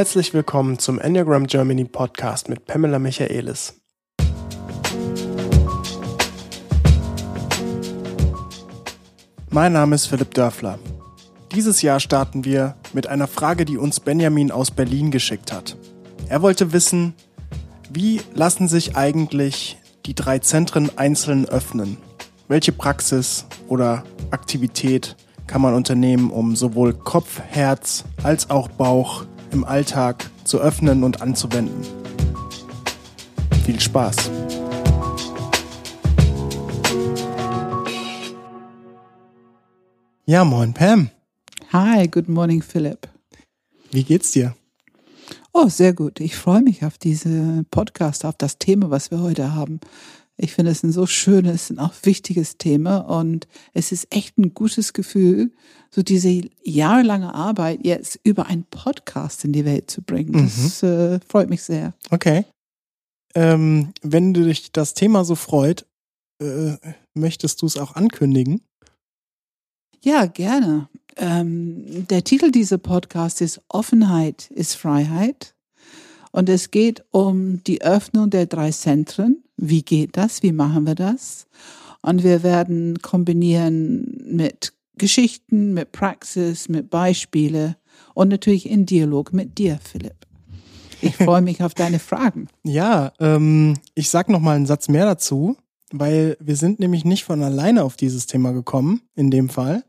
Herzlich willkommen zum Enneagram Germany Podcast mit Pamela Michaelis. Mein Name ist Philipp Dörfler. Dieses Jahr starten wir mit einer Frage, die uns Benjamin aus Berlin geschickt hat. Er wollte wissen, wie lassen sich eigentlich die drei Zentren einzeln öffnen? Welche Praxis oder Aktivität kann man unternehmen, um sowohl Kopf, Herz als auch Bauch im Alltag zu öffnen und anzuwenden? Viel Spaß! Ja, moin Pam. Hi, good morning Philipp. Wie geht's dir? Oh, sehr gut. Ich freue mich auf diese Podcast, auf das Thema, was wir heute haben. Ich finde es ein so schönes und auch wichtiges Thema und es ist echt ein gutes Gefühl, so diese jahrelange Arbeit jetzt über einen Podcast in die Welt zu bringen. Das mhm. äh, freut mich sehr. Okay. Ähm, wenn du dich das Thema so freut, äh, möchtest du es auch ankündigen? Ja, gerne. Ähm, der Titel dieser Podcast ist Offenheit ist Freiheit. Und es geht um die Öffnung der drei Zentren. Wie geht das? Wie machen wir das? Und wir werden kombinieren mit Geschichten, mit Praxis, mit Beispiele und natürlich in Dialog mit dir, Philipp. Ich freue mich auf deine Fragen. Ja, ähm, ich sag noch mal einen Satz mehr dazu, weil wir sind nämlich nicht von alleine auf dieses Thema gekommen, in dem Fall,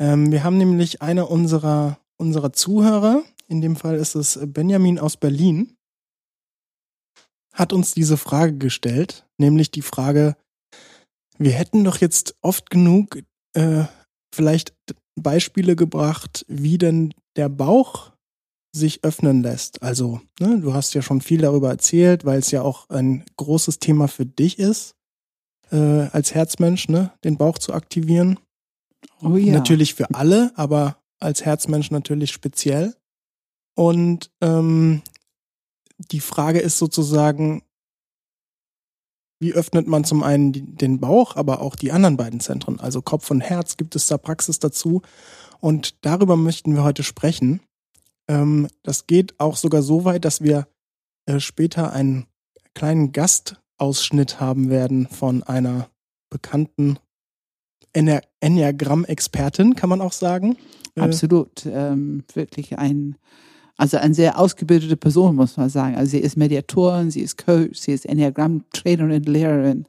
ähm, wir haben nämlich einer unserer, unserer Zuhörer, in dem Fall ist es Benjamin aus Berlin, hat uns diese Frage gestellt, nämlich die Frage, wir hätten doch jetzt oft genug äh, vielleicht Beispiele gebracht, wie denn der Bauch sich öffnen lässt. Also, ne, du hast ja schon viel darüber erzählt, weil es ja auch ein großes Thema für dich ist, äh, als Herzmensch, ne, den Bauch zu aktivieren. Oh ja. Natürlich für alle, aber als Herzmensch natürlich speziell. Und ähm, die Frage ist sozusagen, wie öffnet man zum einen den Bauch, aber auch die anderen beiden Zentren, also Kopf und Herz, gibt es da Praxis dazu? Und darüber möchten wir heute sprechen. Ähm, das geht auch sogar so weit, dass wir äh, später einen kleinen Gastausschnitt haben werden von einer bekannten Enneagramm-Expertin, kann man auch sagen. Äh, Absolut. Ähm, wirklich ein, also eine sehr ausgebildete Person, muss man sagen. Also sie ist Mediatorin, sie ist Coach, sie ist Enneagramm-Trainerin, Lehrerin.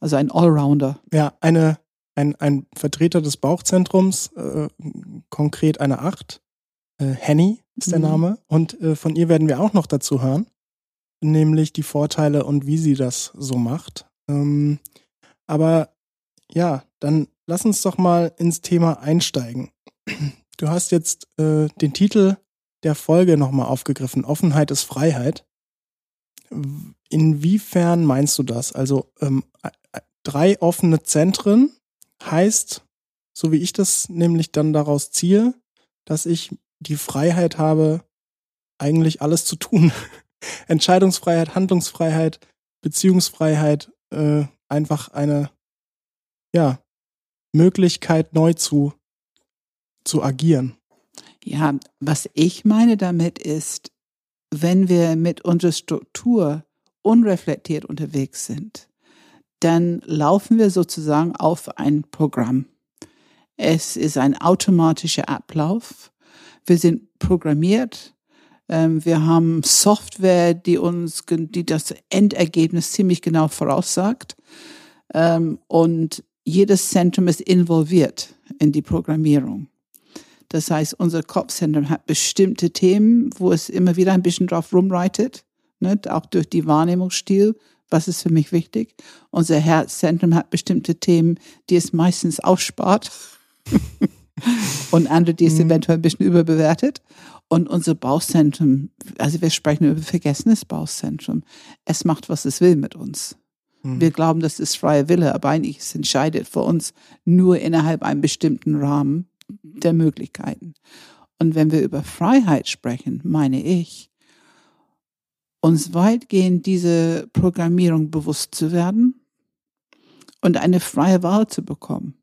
Also ein Allrounder. Ja, eine, ein, ein Vertreter des Bauchzentrums, äh, konkret eine Acht. Äh, Henny ist der mhm. Name. Und äh, von ihr werden wir auch noch dazu hören. Nämlich die Vorteile und wie sie das so macht. Ähm, aber ja, dann lass uns doch mal ins Thema einsteigen. Du hast jetzt äh, den Titel der Folge nochmal aufgegriffen. Offenheit ist Freiheit. Inwiefern meinst du das? Also ähm, drei offene Zentren heißt, so wie ich das nämlich dann daraus ziehe, dass ich die Freiheit habe, eigentlich alles zu tun. Entscheidungsfreiheit, Handlungsfreiheit, Beziehungsfreiheit, äh, einfach eine ja, Möglichkeit, neu zu, zu agieren. Ja, was ich meine damit ist, wenn wir mit unserer Struktur unreflektiert unterwegs sind, dann laufen wir sozusagen auf ein Programm. Es ist ein automatischer Ablauf. Wir sind programmiert. Ähm, wir haben Software, die uns, die das Endergebnis ziemlich genau voraussagt. Ähm, und jedes Zentrum ist involviert in die Programmierung. Das heißt, unser Kopfzentrum hat bestimmte Themen, wo es immer wieder ein bisschen drauf rumreitet, ne? auch durch die Wahrnehmungsstil. Was ist für mich wichtig? Unser Herzzentrum hat bestimmte Themen, die es meistens ausspart. und andere, die es mhm. eventuell ein bisschen überbewertet. Und unser Bauchzentrum, also wir sprechen über vergessenes Bauchzentrum. Es macht, was es will mit uns. Mhm. Wir glauben, das ist freie Wille, aber eigentlich es entscheidet für uns nur innerhalb einem bestimmten Rahmen der Möglichkeiten. Und wenn wir über Freiheit sprechen, meine ich, uns weitgehend diese Programmierung bewusst zu werden und eine freie Wahl zu bekommen.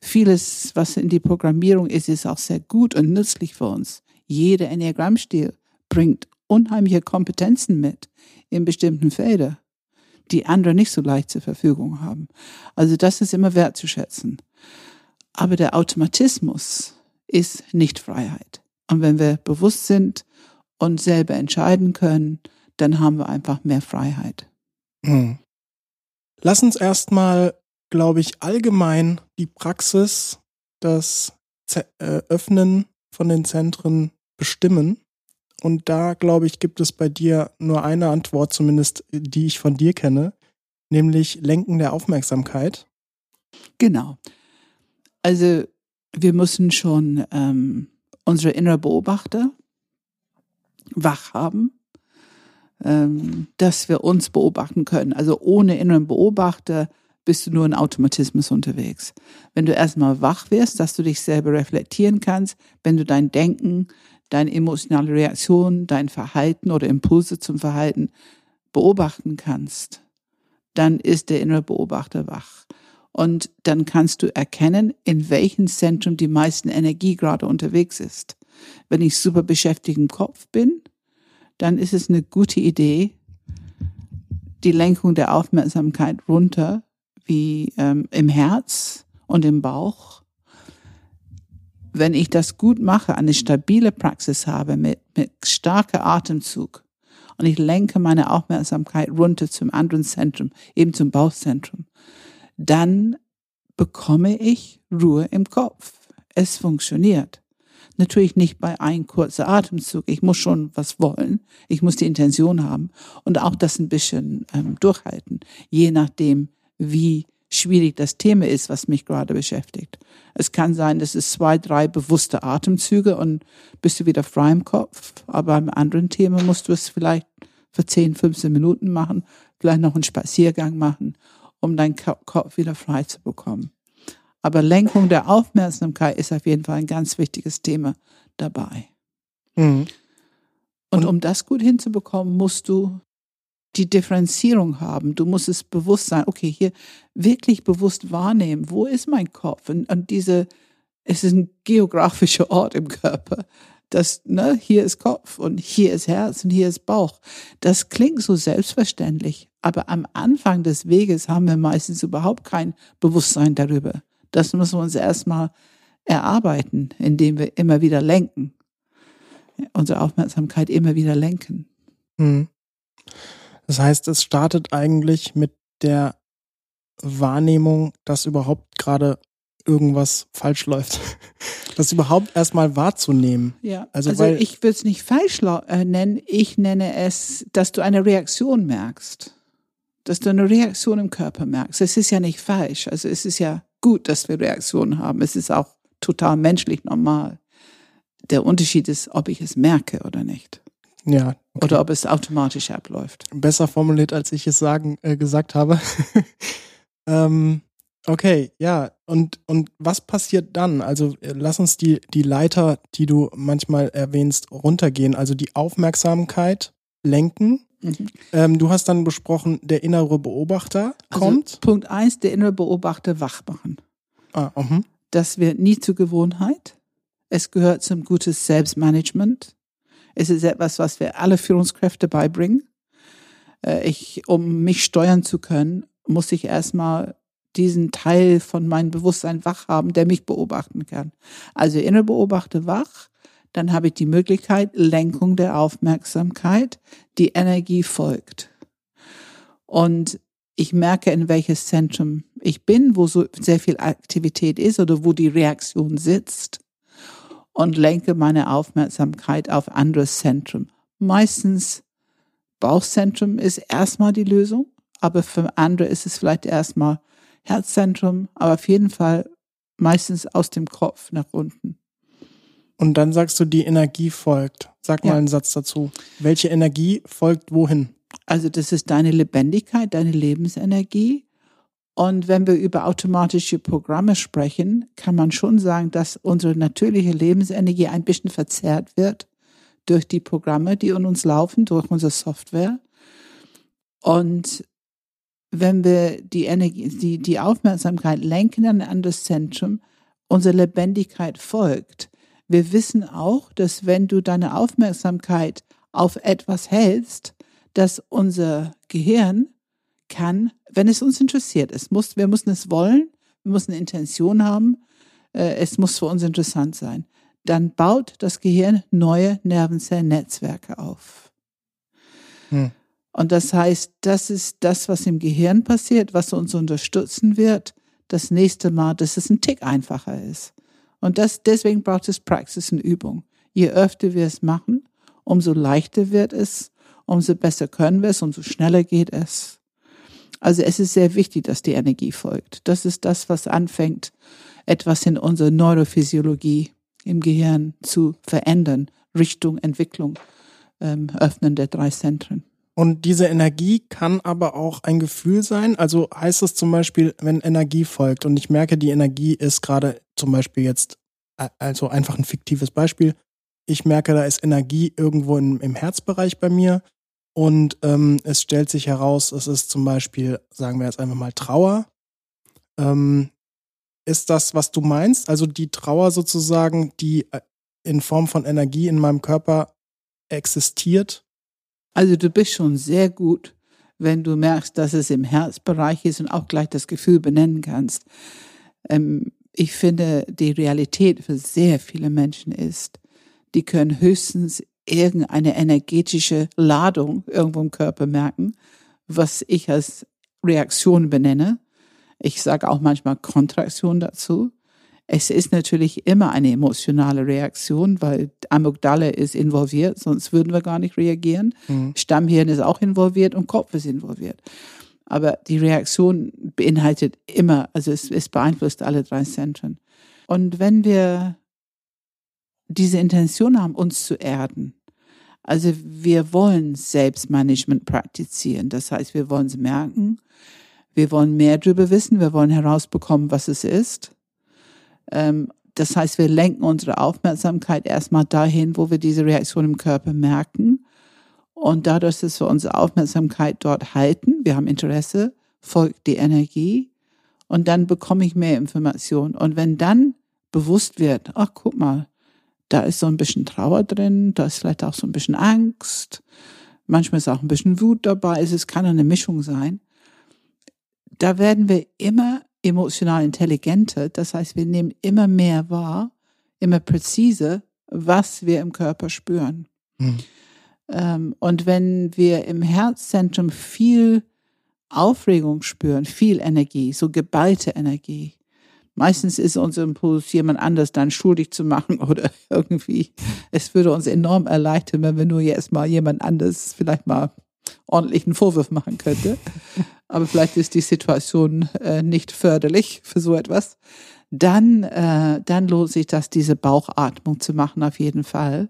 Vieles, was in die Programmierung ist, ist auch sehr gut und nützlich für uns. Jeder Enneagrammstil bringt unheimliche Kompetenzen mit in bestimmten Feldern, die andere nicht so leicht zur Verfügung haben. Also das ist immer wertzuschätzen. Aber der Automatismus ist nicht Freiheit. Und wenn wir bewusst sind und selber entscheiden können, dann haben wir einfach mehr Freiheit. Hm. Lass uns erstmal, glaube ich, allgemein die Praxis, das Z äh, Öffnen von den Zentren bestimmen. Und da, glaube ich, gibt es bei dir nur eine Antwort, zumindest die ich von dir kenne, nämlich Lenken der Aufmerksamkeit. Genau. Also wir müssen schon ähm, unsere innere Beobachter wach haben, ähm, dass wir uns beobachten können. Also ohne inneren Beobachter bist du nur in Automatismus unterwegs. Wenn du erstmal wach wirst, dass du dich selber reflektieren kannst, wenn du dein Denken, deine emotionale Reaktion, dein Verhalten oder Impulse zum Verhalten beobachten kannst, dann ist der innere Beobachter wach. Und dann kannst du erkennen, in welchem Zentrum die meisten Energie gerade unterwegs ist. Wenn ich super beschäftigt im Kopf bin, dann ist es eine gute Idee, die Lenkung der Aufmerksamkeit runter, wie ähm, im Herz und im Bauch. Wenn ich das gut mache, eine stabile Praxis habe mit, mit starker Atemzug und ich lenke meine Aufmerksamkeit runter zum anderen Zentrum, eben zum Bauchzentrum, dann bekomme ich Ruhe im Kopf. Es funktioniert. Natürlich nicht bei ein kurzer Atemzug. Ich muss schon was wollen. Ich muss die Intention haben und auch das ein bisschen ähm, durchhalten, je nachdem, wie schwierig das Thema ist, was mich gerade beschäftigt. Es kann sein, dass es zwei, drei bewusste Atemzüge und bist du wieder frei im Kopf. Aber beim anderen Thema musst du es vielleicht für 10, 15 Minuten machen, vielleicht noch einen Spaziergang machen um deinen Kopf wieder frei zu bekommen. Aber Lenkung der Aufmerksamkeit ist auf jeden Fall ein ganz wichtiges Thema dabei. Mhm. Und, Und um das gut hinzubekommen, musst du die Differenzierung haben. Du musst es bewusst sein, okay, hier wirklich bewusst wahrnehmen, wo ist mein Kopf? Und, und diese, es ist ein geografischer Ort im Körper dass ne, hier ist Kopf und hier ist Herz und hier ist Bauch. Das klingt so selbstverständlich, aber am Anfang des Weges haben wir meistens überhaupt kein Bewusstsein darüber. Das müssen wir uns erstmal erarbeiten, indem wir immer wieder lenken, unsere Aufmerksamkeit immer wieder lenken. Hm. Das heißt, es startet eigentlich mit der Wahrnehmung, dass überhaupt gerade irgendwas falsch läuft. Das überhaupt erstmal wahrzunehmen. Ja, also, also weil, ich würde es nicht falsch äh, nennen, ich nenne es, dass du eine Reaktion merkst. Dass du eine Reaktion im Körper merkst. Es ist ja nicht falsch. Also es ist ja gut, dass wir Reaktionen haben. Es ist auch total menschlich normal. Der Unterschied ist, ob ich es merke oder nicht. Ja. Okay. Oder ob es automatisch abläuft. Besser formuliert, als ich es sagen, äh, gesagt habe. ähm, Okay, ja. Und, und was passiert dann? Also äh, lass uns die, die Leiter, die du manchmal erwähnst, runtergehen. Also die Aufmerksamkeit lenken. Mhm. Ähm, du hast dann besprochen, der innere Beobachter also kommt. Punkt eins, der innere Beobachter wach machen. Ah, uh -huh. Das wird nie zur Gewohnheit. Es gehört zum gutes Selbstmanagement. Es ist etwas, was wir alle Führungskräfte beibringen. Äh, ich, um mich steuern zu können, muss ich erstmal diesen Teil von meinem Bewusstsein wach haben, der mich beobachten kann. Also innere Beobachter wach, dann habe ich die Möglichkeit, Lenkung der Aufmerksamkeit, die Energie folgt. Und ich merke, in welches Zentrum ich bin, wo so sehr viel Aktivität ist oder wo die Reaktion sitzt und lenke meine Aufmerksamkeit auf anderes Zentrum. Meistens Bauchzentrum ist erstmal die Lösung, aber für andere ist es vielleicht erstmal Herzzentrum, aber auf jeden Fall meistens aus dem Kopf nach unten. Und dann sagst du, die Energie folgt. Sag mal ja. einen Satz dazu. Welche Energie folgt wohin? Also das ist deine Lebendigkeit, deine Lebensenergie. Und wenn wir über automatische Programme sprechen, kann man schon sagen, dass unsere natürliche Lebensenergie ein bisschen verzerrt wird durch die Programme, die in uns laufen, durch unsere Software. Und wenn wir die Energie, die, die Aufmerksamkeit lenken an ein anderes Zentrum, unsere Lebendigkeit folgt. Wir wissen auch, dass wenn du deine Aufmerksamkeit auf etwas hältst, dass unser Gehirn kann, wenn es uns interessiert, es muss, wir müssen es wollen, wir müssen eine Intention haben, äh, es muss für uns interessant sein. Dann baut das Gehirn neue Nervenzellennetzwerke auf. Hm. Und das heißt, das ist das, was im Gehirn passiert, was uns unterstützen wird, das nächste Mal, dass es ein Tick einfacher ist. Und das, deswegen braucht es Praxis und Übung. Je öfter wir es machen, umso leichter wird es, umso besser können wir es, umso schneller geht es. Also es ist sehr wichtig, dass die Energie folgt. Das ist das, was anfängt, etwas in unserer Neurophysiologie im Gehirn zu verändern, Richtung, Entwicklung, ähm, Öffnen der drei Zentren. Und diese Energie kann aber auch ein Gefühl sein. Also heißt es zum Beispiel, wenn Energie folgt und ich merke, die Energie ist gerade zum Beispiel jetzt, also einfach ein fiktives Beispiel. Ich merke, da ist Energie irgendwo im, im Herzbereich bei mir und ähm, es stellt sich heraus, es ist zum Beispiel, sagen wir jetzt einfach mal Trauer. Ähm, ist das, was du meinst? Also die Trauer sozusagen, die äh, in Form von Energie in meinem Körper existiert? Also du bist schon sehr gut, wenn du merkst, dass es im Herzbereich ist und auch gleich das Gefühl benennen kannst. Ähm, ich finde, die Realität für sehr viele Menschen ist, die können höchstens irgendeine energetische Ladung irgendwo im Körper merken, was ich als Reaktion benenne. Ich sage auch manchmal Kontraktion dazu. Es ist natürlich immer eine emotionale Reaktion, weil Amygdala ist involviert, sonst würden wir gar nicht reagieren. Mhm. Stammhirn ist auch involviert und Kopf ist involviert. Aber die Reaktion beinhaltet immer, also es, es beeinflusst alle drei Zentren. Und wenn wir diese Intention haben, uns zu erden. Also wir wollen Selbstmanagement praktizieren. Das heißt, wir wollen es merken. Wir wollen mehr darüber wissen. Wir wollen herausbekommen, was es ist. Ähm, das heißt, wir lenken unsere Aufmerksamkeit erstmal dahin, wo wir diese Reaktion im Körper merken. Und dadurch, dass wir unsere Aufmerksamkeit dort halten, wir haben Interesse, folgt die Energie. Und dann bekomme ich mehr Information. Und wenn dann bewusst wird, ach, guck mal, da ist so ein bisschen Trauer drin, da ist vielleicht auch so ein bisschen Angst, manchmal ist auch ein bisschen Wut dabei, es kann eine Mischung sein. Da werden wir immer emotional intelligenter, das heißt, wir nehmen immer mehr wahr, immer präziser, was wir im Körper spüren. Hm. und wenn wir im Herzzentrum viel Aufregung spüren, viel Energie, so geballte Energie, Meistens ist unser Impuls, jemand anders dann schuldig zu machen oder irgendwie. Es würde uns enorm erleichtern, wenn wir nur jetzt mal jemand anders vielleicht mal ordentlichen Vorwurf machen könnte. Aber vielleicht ist die Situation äh, nicht förderlich für so etwas. Dann, äh, dann lohnt sich das, diese Bauchatmung zu machen, auf jeden Fall.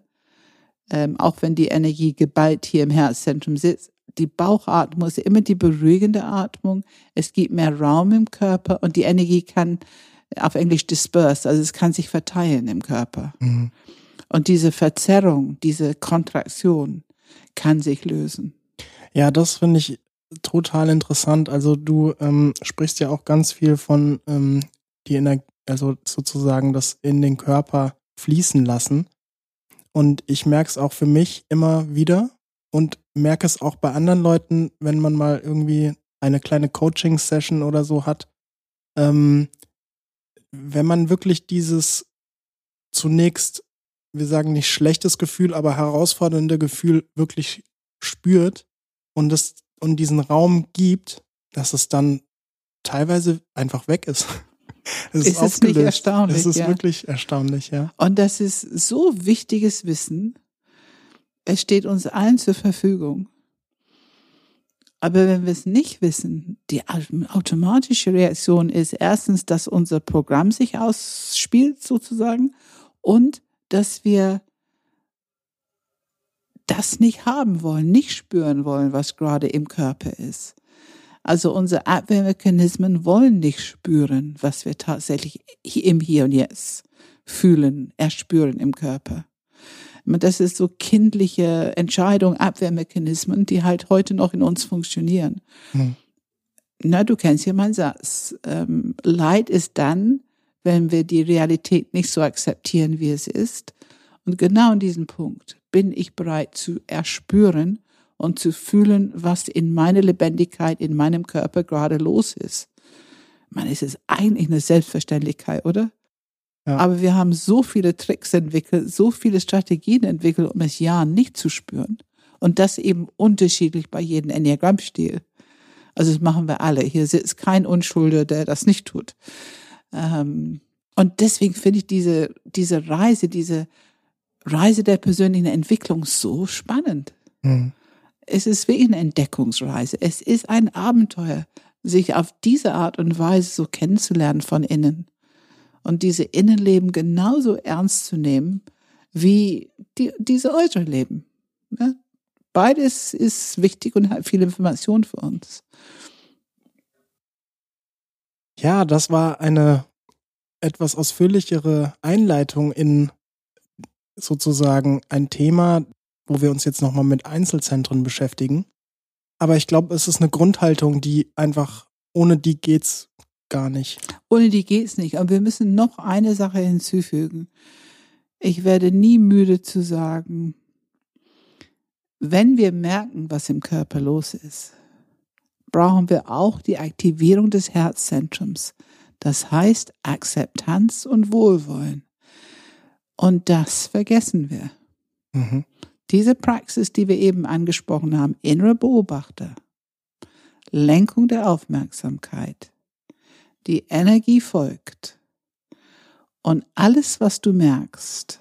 Ähm, auch wenn die Energie geballt hier im Herzzentrum sitzt. Die Bauchatmung ist immer die beruhigende Atmung. Es gibt mehr Raum im Körper und die Energie kann auf Englisch dispersed, also es kann sich verteilen im Körper. Mhm. Und diese Verzerrung, diese Kontraktion kann sich lösen. Ja, das finde ich total interessant. Also du ähm, sprichst ja auch ganz viel von ähm, die Energie, also sozusagen das in den Körper fließen lassen. Und ich merke es auch für mich immer wieder und merke es auch bei anderen Leuten, wenn man mal irgendwie eine kleine Coaching-Session oder so hat, ähm, wenn man wirklich dieses zunächst, wir sagen nicht schlechtes Gefühl, aber herausfordernde Gefühl wirklich spürt und es und diesen Raum gibt, dass es dann teilweise einfach weg ist. Es ist, ist es nicht erstaunlich? Es ist ja. wirklich erstaunlich, ja. Und das ist so wichtiges Wissen. Es steht uns allen zur Verfügung. Aber wenn wir es nicht wissen, die automatische Reaktion ist erstens, dass unser Programm sich ausspielt sozusagen und dass wir das nicht haben wollen, nicht spüren wollen, was gerade im Körper ist. Also unsere Abwehrmechanismen wollen nicht spüren, was wir tatsächlich im Hier und Jetzt fühlen, erspüren im Körper. Das ist so kindliche Entscheidung, Abwehrmechanismen, die halt heute noch in uns funktionieren. Hm. Na, du kennst ja meinen Satz. Ähm, Leid ist dann, wenn wir die Realität nicht so akzeptieren, wie es ist. Und genau in diesem Punkt bin ich bereit zu erspüren und zu fühlen, was in meiner Lebendigkeit, in meinem Körper gerade los ist. Ich meine, es ist eigentlich eine Selbstverständlichkeit, oder? Ja. Aber wir haben so viele Tricks entwickelt, so viele Strategien entwickelt, um es ja nicht zu spüren. Und das eben unterschiedlich bei jedem Enneagrammstil. Also das machen wir alle. Hier sitzt kein Unschulder, der das nicht tut. Ähm, und deswegen finde ich diese, diese Reise, diese Reise der persönlichen Entwicklung so spannend. Mhm. Es ist wie eine Entdeckungsreise. Es ist ein Abenteuer, sich auf diese Art und Weise so kennenzulernen von innen und diese Innenleben genauso ernst zu nehmen wie die, diese äußeren Leben. Ja? Beides ist wichtig und hat viel Information für uns. Ja, das war eine etwas ausführlichere Einleitung in sozusagen ein Thema, wo wir uns jetzt nochmal mit Einzelzentren beschäftigen. Aber ich glaube, es ist eine Grundhaltung, die einfach, ohne die geht's gar nicht. Ohne die geht's nicht. Aber wir müssen noch eine Sache hinzufügen. Ich werde nie müde zu sagen, wenn wir merken, was im Körper los ist, brauchen wir auch die Aktivierung des Herzzentrums. Das heißt Akzeptanz und Wohlwollen. Und das vergessen wir. Mhm. Diese Praxis, die wir eben angesprochen haben, innere Beobachter, Lenkung der Aufmerksamkeit, die Energie folgt und alles, was du merkst,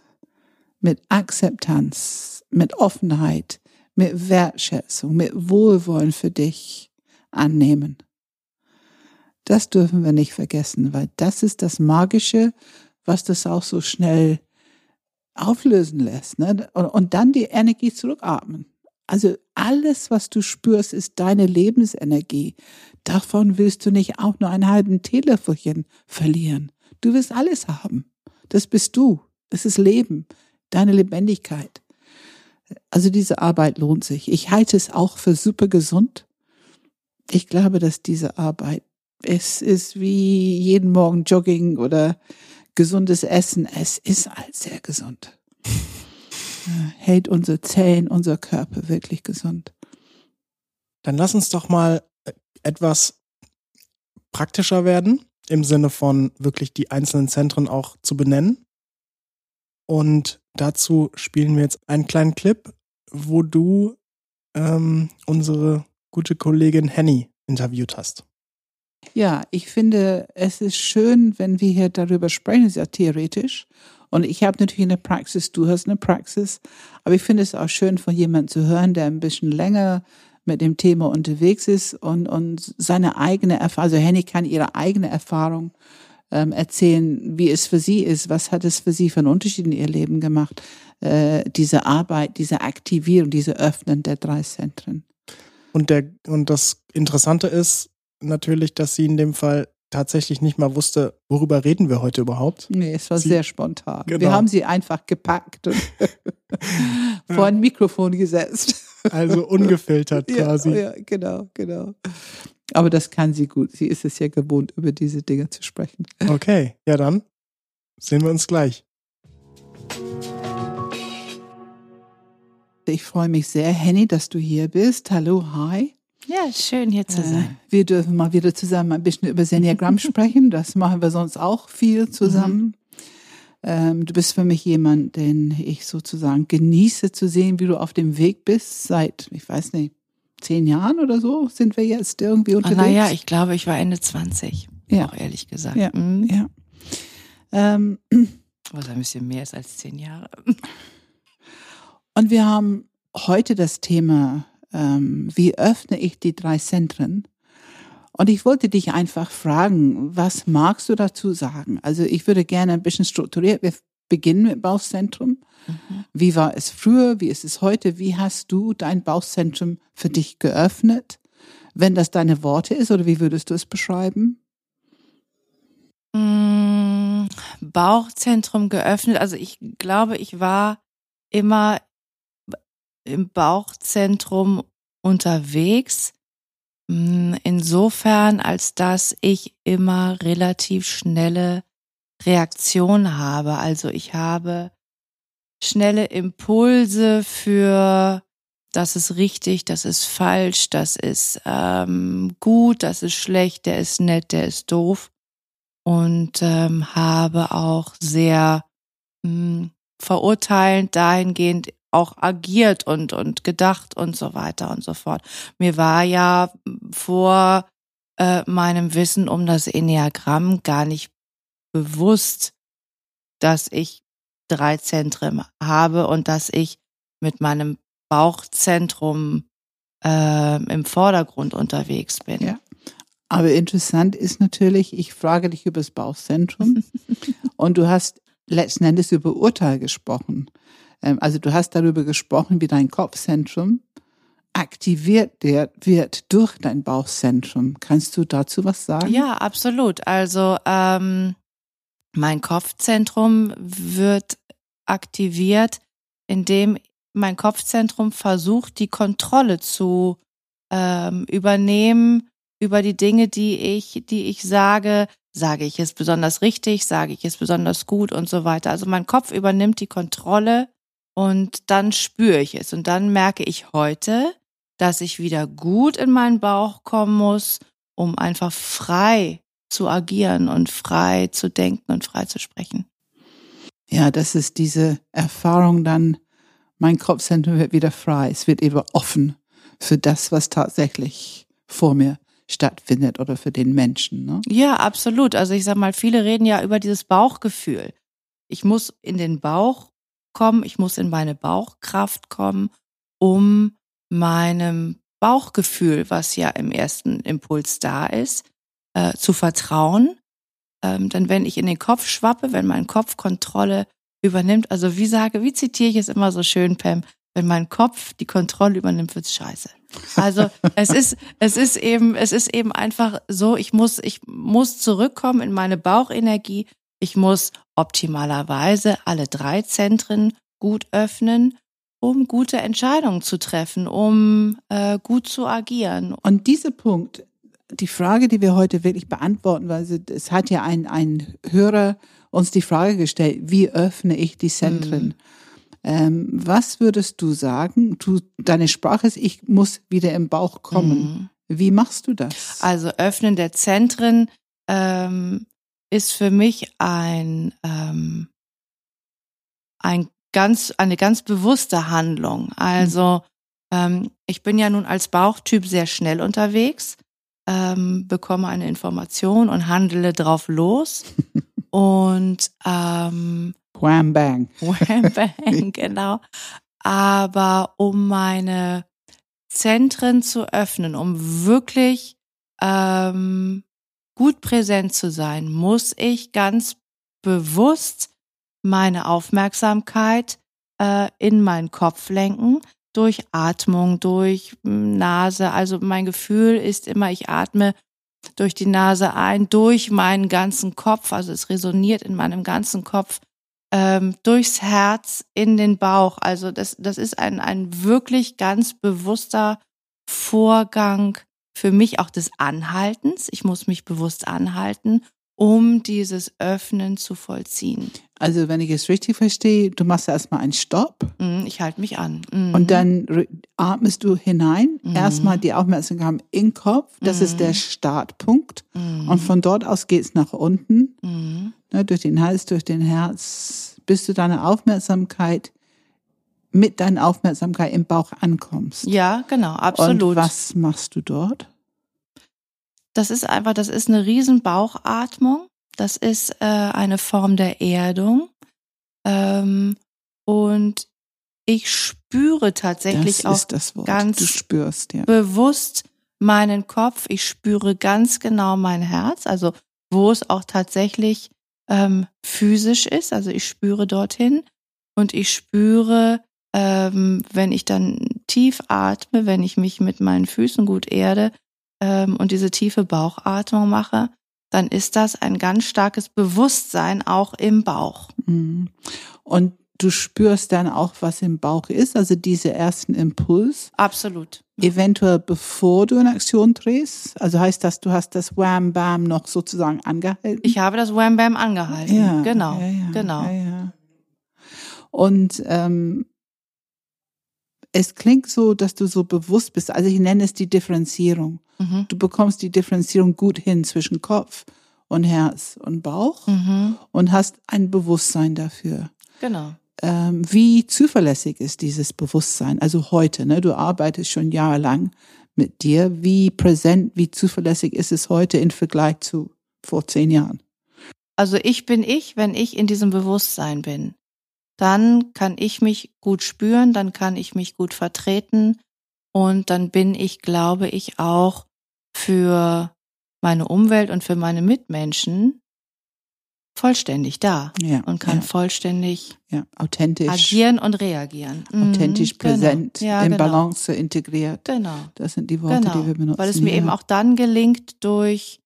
mit Akzeptanz, mit Offenheit, mit Wertschätzung, mit Wohlwollen für dich annehmen. Das dürfen wir nicht vergessen, weil das ist das Magische, was das auch so schnell auflösen lässt. Ne? Und, und dann die Energie zurückatmen. Also alles, was du spürst, ist deine Lebensenergie. Davon willst du nicht auch nur einen halben Teelöffelchen verlieren. Du wirst alles haben. Das bist du. Das ist Leben, deine Lebendigkeit. Also diese Arbeit lohnt sich. Ich halte es auch für super gesund. Ich glaube, dass diese Arbeit, es ist wie jeden Morgen Jogging oder gesundes Essen. Es ist halt sehr gesund. Hält unsere Zellen, unser Körper wirklich gesund. Dann lass uns doch mal äh, etwas praktischer werden, im Sinne von wirklich die einzelnen Zentren auch zu benennen. Und dazu spielen wir jetzt einen kleinen Clip, wo du ähm, unsere gute Kollegin Henny interviewt hast. Ja, ich finde, es ist schön, wenn wir hier darüber sprechen, ist ja theoretisch. Und ich habe natürlich eine Praxis, du hast eine Praxis. Aber ich finde es auch schön, von jemandem zu hören, der ein bisschen länger mit dem Thema unterwegs ist und, und seine eigene Erfahrung, also Henny kann ihre eigene Erfahrung ähm, erzählen, wie es für sie ist, was hat es für sie für einen Unterschied in ihr Leben gemacht, äh, diese Arbeit, diese Aktivierung, diese Öffnen der drei Zentren. Und der, und das Interessante ist, natürlich, dass sie in dem Fall tatsächlich nicht mal wusste, worüber reden wir heute überhaupt. Nee, es war sie, sehr spontan. Genau. Wir haben sie einfach gepackt und vor ein Mikrofon gesetzt. Also ungefiltert quasi. Ja, ja, genau, genau. Aber das kann sie gut. Sie ist es ja gewohnt, über diese Dinge zu sprechen. Okay, ja dann sehen wir uns gleich. Ich freue mich sehr, Henny, dass du hier bist. Hallo, hi. Ja, schön hier zu äh, sein. Äh, wir dürfen mal wieder zusammen ein bisschen über Seniagramm sprechen. Das machen wir sonst auch viel zusammen. Mhm. Ähm, du bist für mich jemand, den ich sozusagen genieße zu sehen, wie du auf dem Weg bist. Seit, ich weiß nicht, zehn Jahren oder so sind wir jetzt irgendwie unterwegs. Ah, naja, ich glaube, ich war Ende 20. Ja. Auch ehrlich gesagt. Ja. Mhm. ja. Ähm, Was ein bisschen mehr ist als zehn Jahre. Und wir haben heute das Thema ähm, wie öffne ich die drei Zentren? Und ich wollte dich einfach fragen, was magst du dazu sagen? Also ich würde gerne ein bisschen strukturiert, wir beginnen mit Bauchzentrum. Mhm. Wie war es früher? Wie ist es heute? Wie hast du dein Bauchzentrum für dich geöffnet? Wenn das deine Worte ist, oder wie würdest du es beschreiben? Mm, Bauchzentrum geöffnet. Also ich glaube, ich war immer im Bauchzentrum unterwegs. Mm, insofern, als dass ich immer relativ schnelle Reaktionen habe. Also ich habe schnelle Impulse für das ist richtig, das ist falsch, das ist ähm, gut, das ist schlecht, der ist nett, der ist doof. Und ähm, habe auch sehr mh, hm, verurteilend dahingehend auch agiert und, und gedacht und so weiter und so fort. Mir war ja vor äh, meinem Wissen um das Enneagramm gar nicht bewusst, dass ich drei Zentren habe und dass ich mit meinem Bauchzentrum äh, im Vordergrund unterwegs bin. Ja. Aber interessant ist natürlich, ich frage dich über das Bauchzentrum und du hast letzten Endes über Urteil gesprochen. Ähm, also du hast darüber gesprochen, wie dein Kopfzentrum aktiviert wird durch dein Bauchzentrum. Kannst du dazu was sagen? Ja, absolut. Also ähm, mein Kopfzentrum wird aktiviert, indem mein Kopfzentrum versucht, die Kontrolle zu ähm, übernehmen über die Dinge, die ich, die ich sage. Sage ich es besonders richtig, sage ich es besonders gut und so weiter. Also mein Kopf übernimmt die Kontrolle und dann spüre ich es. Und dann merke ich heute, dass ich wieder gut in meinen Bauch kommen muss, um einfach frei zu agieren und frei zu denken und frei zu sprechen. Ja, das ist diese Erfahrung dann, mein Kopfzentrum wird wieder frei, es wird eben offen für das, was tatsächlich vor mir stattfindet oder für den Menschen. Ne? Ja, absolut. Also ich sag mal, viele reden ja über dieses Bauchgefühl. Ich muss in den Bauch kommen, ich muss in meine Bauchkraft kommen, um meinem Bauchgefühl, was ja im ersten Impuls da ist, äh, zu vertrauen. Ähm, denn wenn ich in den Kopf schwappe, wenn mein Kopf Kontrolle übernimmt, also wie sage, wie zitiere ich es immer so schön, Pam, wenn mein Kopf die Kontrolle übernimmt, wird's scheiße. Also es ist, es ist eben, es ist eben einfach so, ich muss, ich muss zurückkommen in meine Bauchenergie. Ich muss optimalerweise alle drei Zentren gut öffnen, um gute Entscheidungen zu treffen, um äh, gut zu agieren. Und dieser Punkt, die Frage, die wir heute wirklich beantworten, weil es hat ja ein, ein Hörer uns die Frage gestellt, wie öffne ich die Zentren? Mhm. Ähm, was würdest du sagen? Du, deine Sprache ist, ich muss wieder im Bauch kommen. Mhm. Wie machst du das? Also Öffnen der Zentren ähm, ist für mich ein, ähm, ein ganz, eine ganz bewusste Handlung. Also ähm, ich bin ja nun als Bauchtyp sehr schnell unterwegs, ähm, bekomme eine Information und handle drauf los. und ähm, Wham bang. Wham bang, genau. Aber um meine Zentren zu öffnen, um wirklich ähm, gut präsent zu sein, muss ich ganz bewusst meine Aufmerksamkeit äh, in meinen Kopf lenken, durch Atmung, durch hm, Nase. Also mein Gefühl ist immer, ich atme durch die Nase ein, durch meinen ganzen Kopf, also es resoniert in meinem ganzen Kopf ähm, durchs Herz in den Bauch. Also das, das ist ein, ein wirklich ganz bewusster Vorgang für mich auch des Anhaltens. Ich muss mich bewusst anhalten, um dieses Öffnen zu vollziehen. Also wenn ich es richtig verstehe, du machst erstmal einen Stopp. Mhm, ich halte mich an. Mhm. Und dann atmest du hinein. Mhm. Erstmal die Aufmerksamkeit im Kopf. Das ist der Startpunkt. Und von dort aus geht es nach unten. Ne, durch den Hals, durch den Herz, bis du deine Aufmerksamkeit mit deiner Aufmerksamkeit im Bauch ankommst. Ja, genau, absolut. Und was machst du dort? Das ist einfach, das ist eine riesen Bauchatmung. Das ist äh, eine Form der Erdung. Ähm, und ich spüre tatsächlich auch ganz spürst, ja. bewusst meinen Kopf. Ich spüre ganz genau mein Herz, also wo es auch tatsächlich ähm, physisch ist. Also ich spüre dorthin und ich spüre, ähm, wenn ich dann tief atme, wenn ich mich mit meinen Füßen gut erde ähm, und diese tiefe Bauchatmung mache, dann ist das ein ganz starkes Bewusstsein auch im Bauch. Mhm. Und du spürst dann auch, was im Bauch ist, also diese ersten Impuls. Absolut. Eventuell bevor du in Aktion drehst. Also heißt das, du hast das Wham Bam noch sozusagen angehalten? Ich habe das Wham Bam angehalten. Ja, genau, ja, ja, genau. Ja, Und ähm, es klingt so, dass du so bewusst bist. Also ich nenne es die Differenzierung. Mhm. Du bekommst die Differenzierung gut hin zwischen Kopf und Herz und Bauch Mhm. und hast ein Bewusstsein dafür. Genau. Ähm, wie zuverlässig ist dieses Bewusstsein? Also heute, ne? Du arbeitest schon jahrelang mit dir. Wie präsent, wie zuverlässig ist es heute im Vergleich zu vor zehn Jahren? Also ich bin ich, wenn ich in diesem Bewusstsein bin. Dann kann ich mich gut spüren, dann kann ich mich gut vertreten und dann bin ich, glaube ich, auch für meine Umwelt und für meine Mitmenschen vollständig da Ja. und kann ja, vollständig ja. authentisch, agieren und reagieren. Mhm, authentisch genau. präsent, Ja, in genau. Balance integriert. Genau. Das sind die Worte, genau. die wir benutzen. Weil es mir eben auch dann gelingt, durch,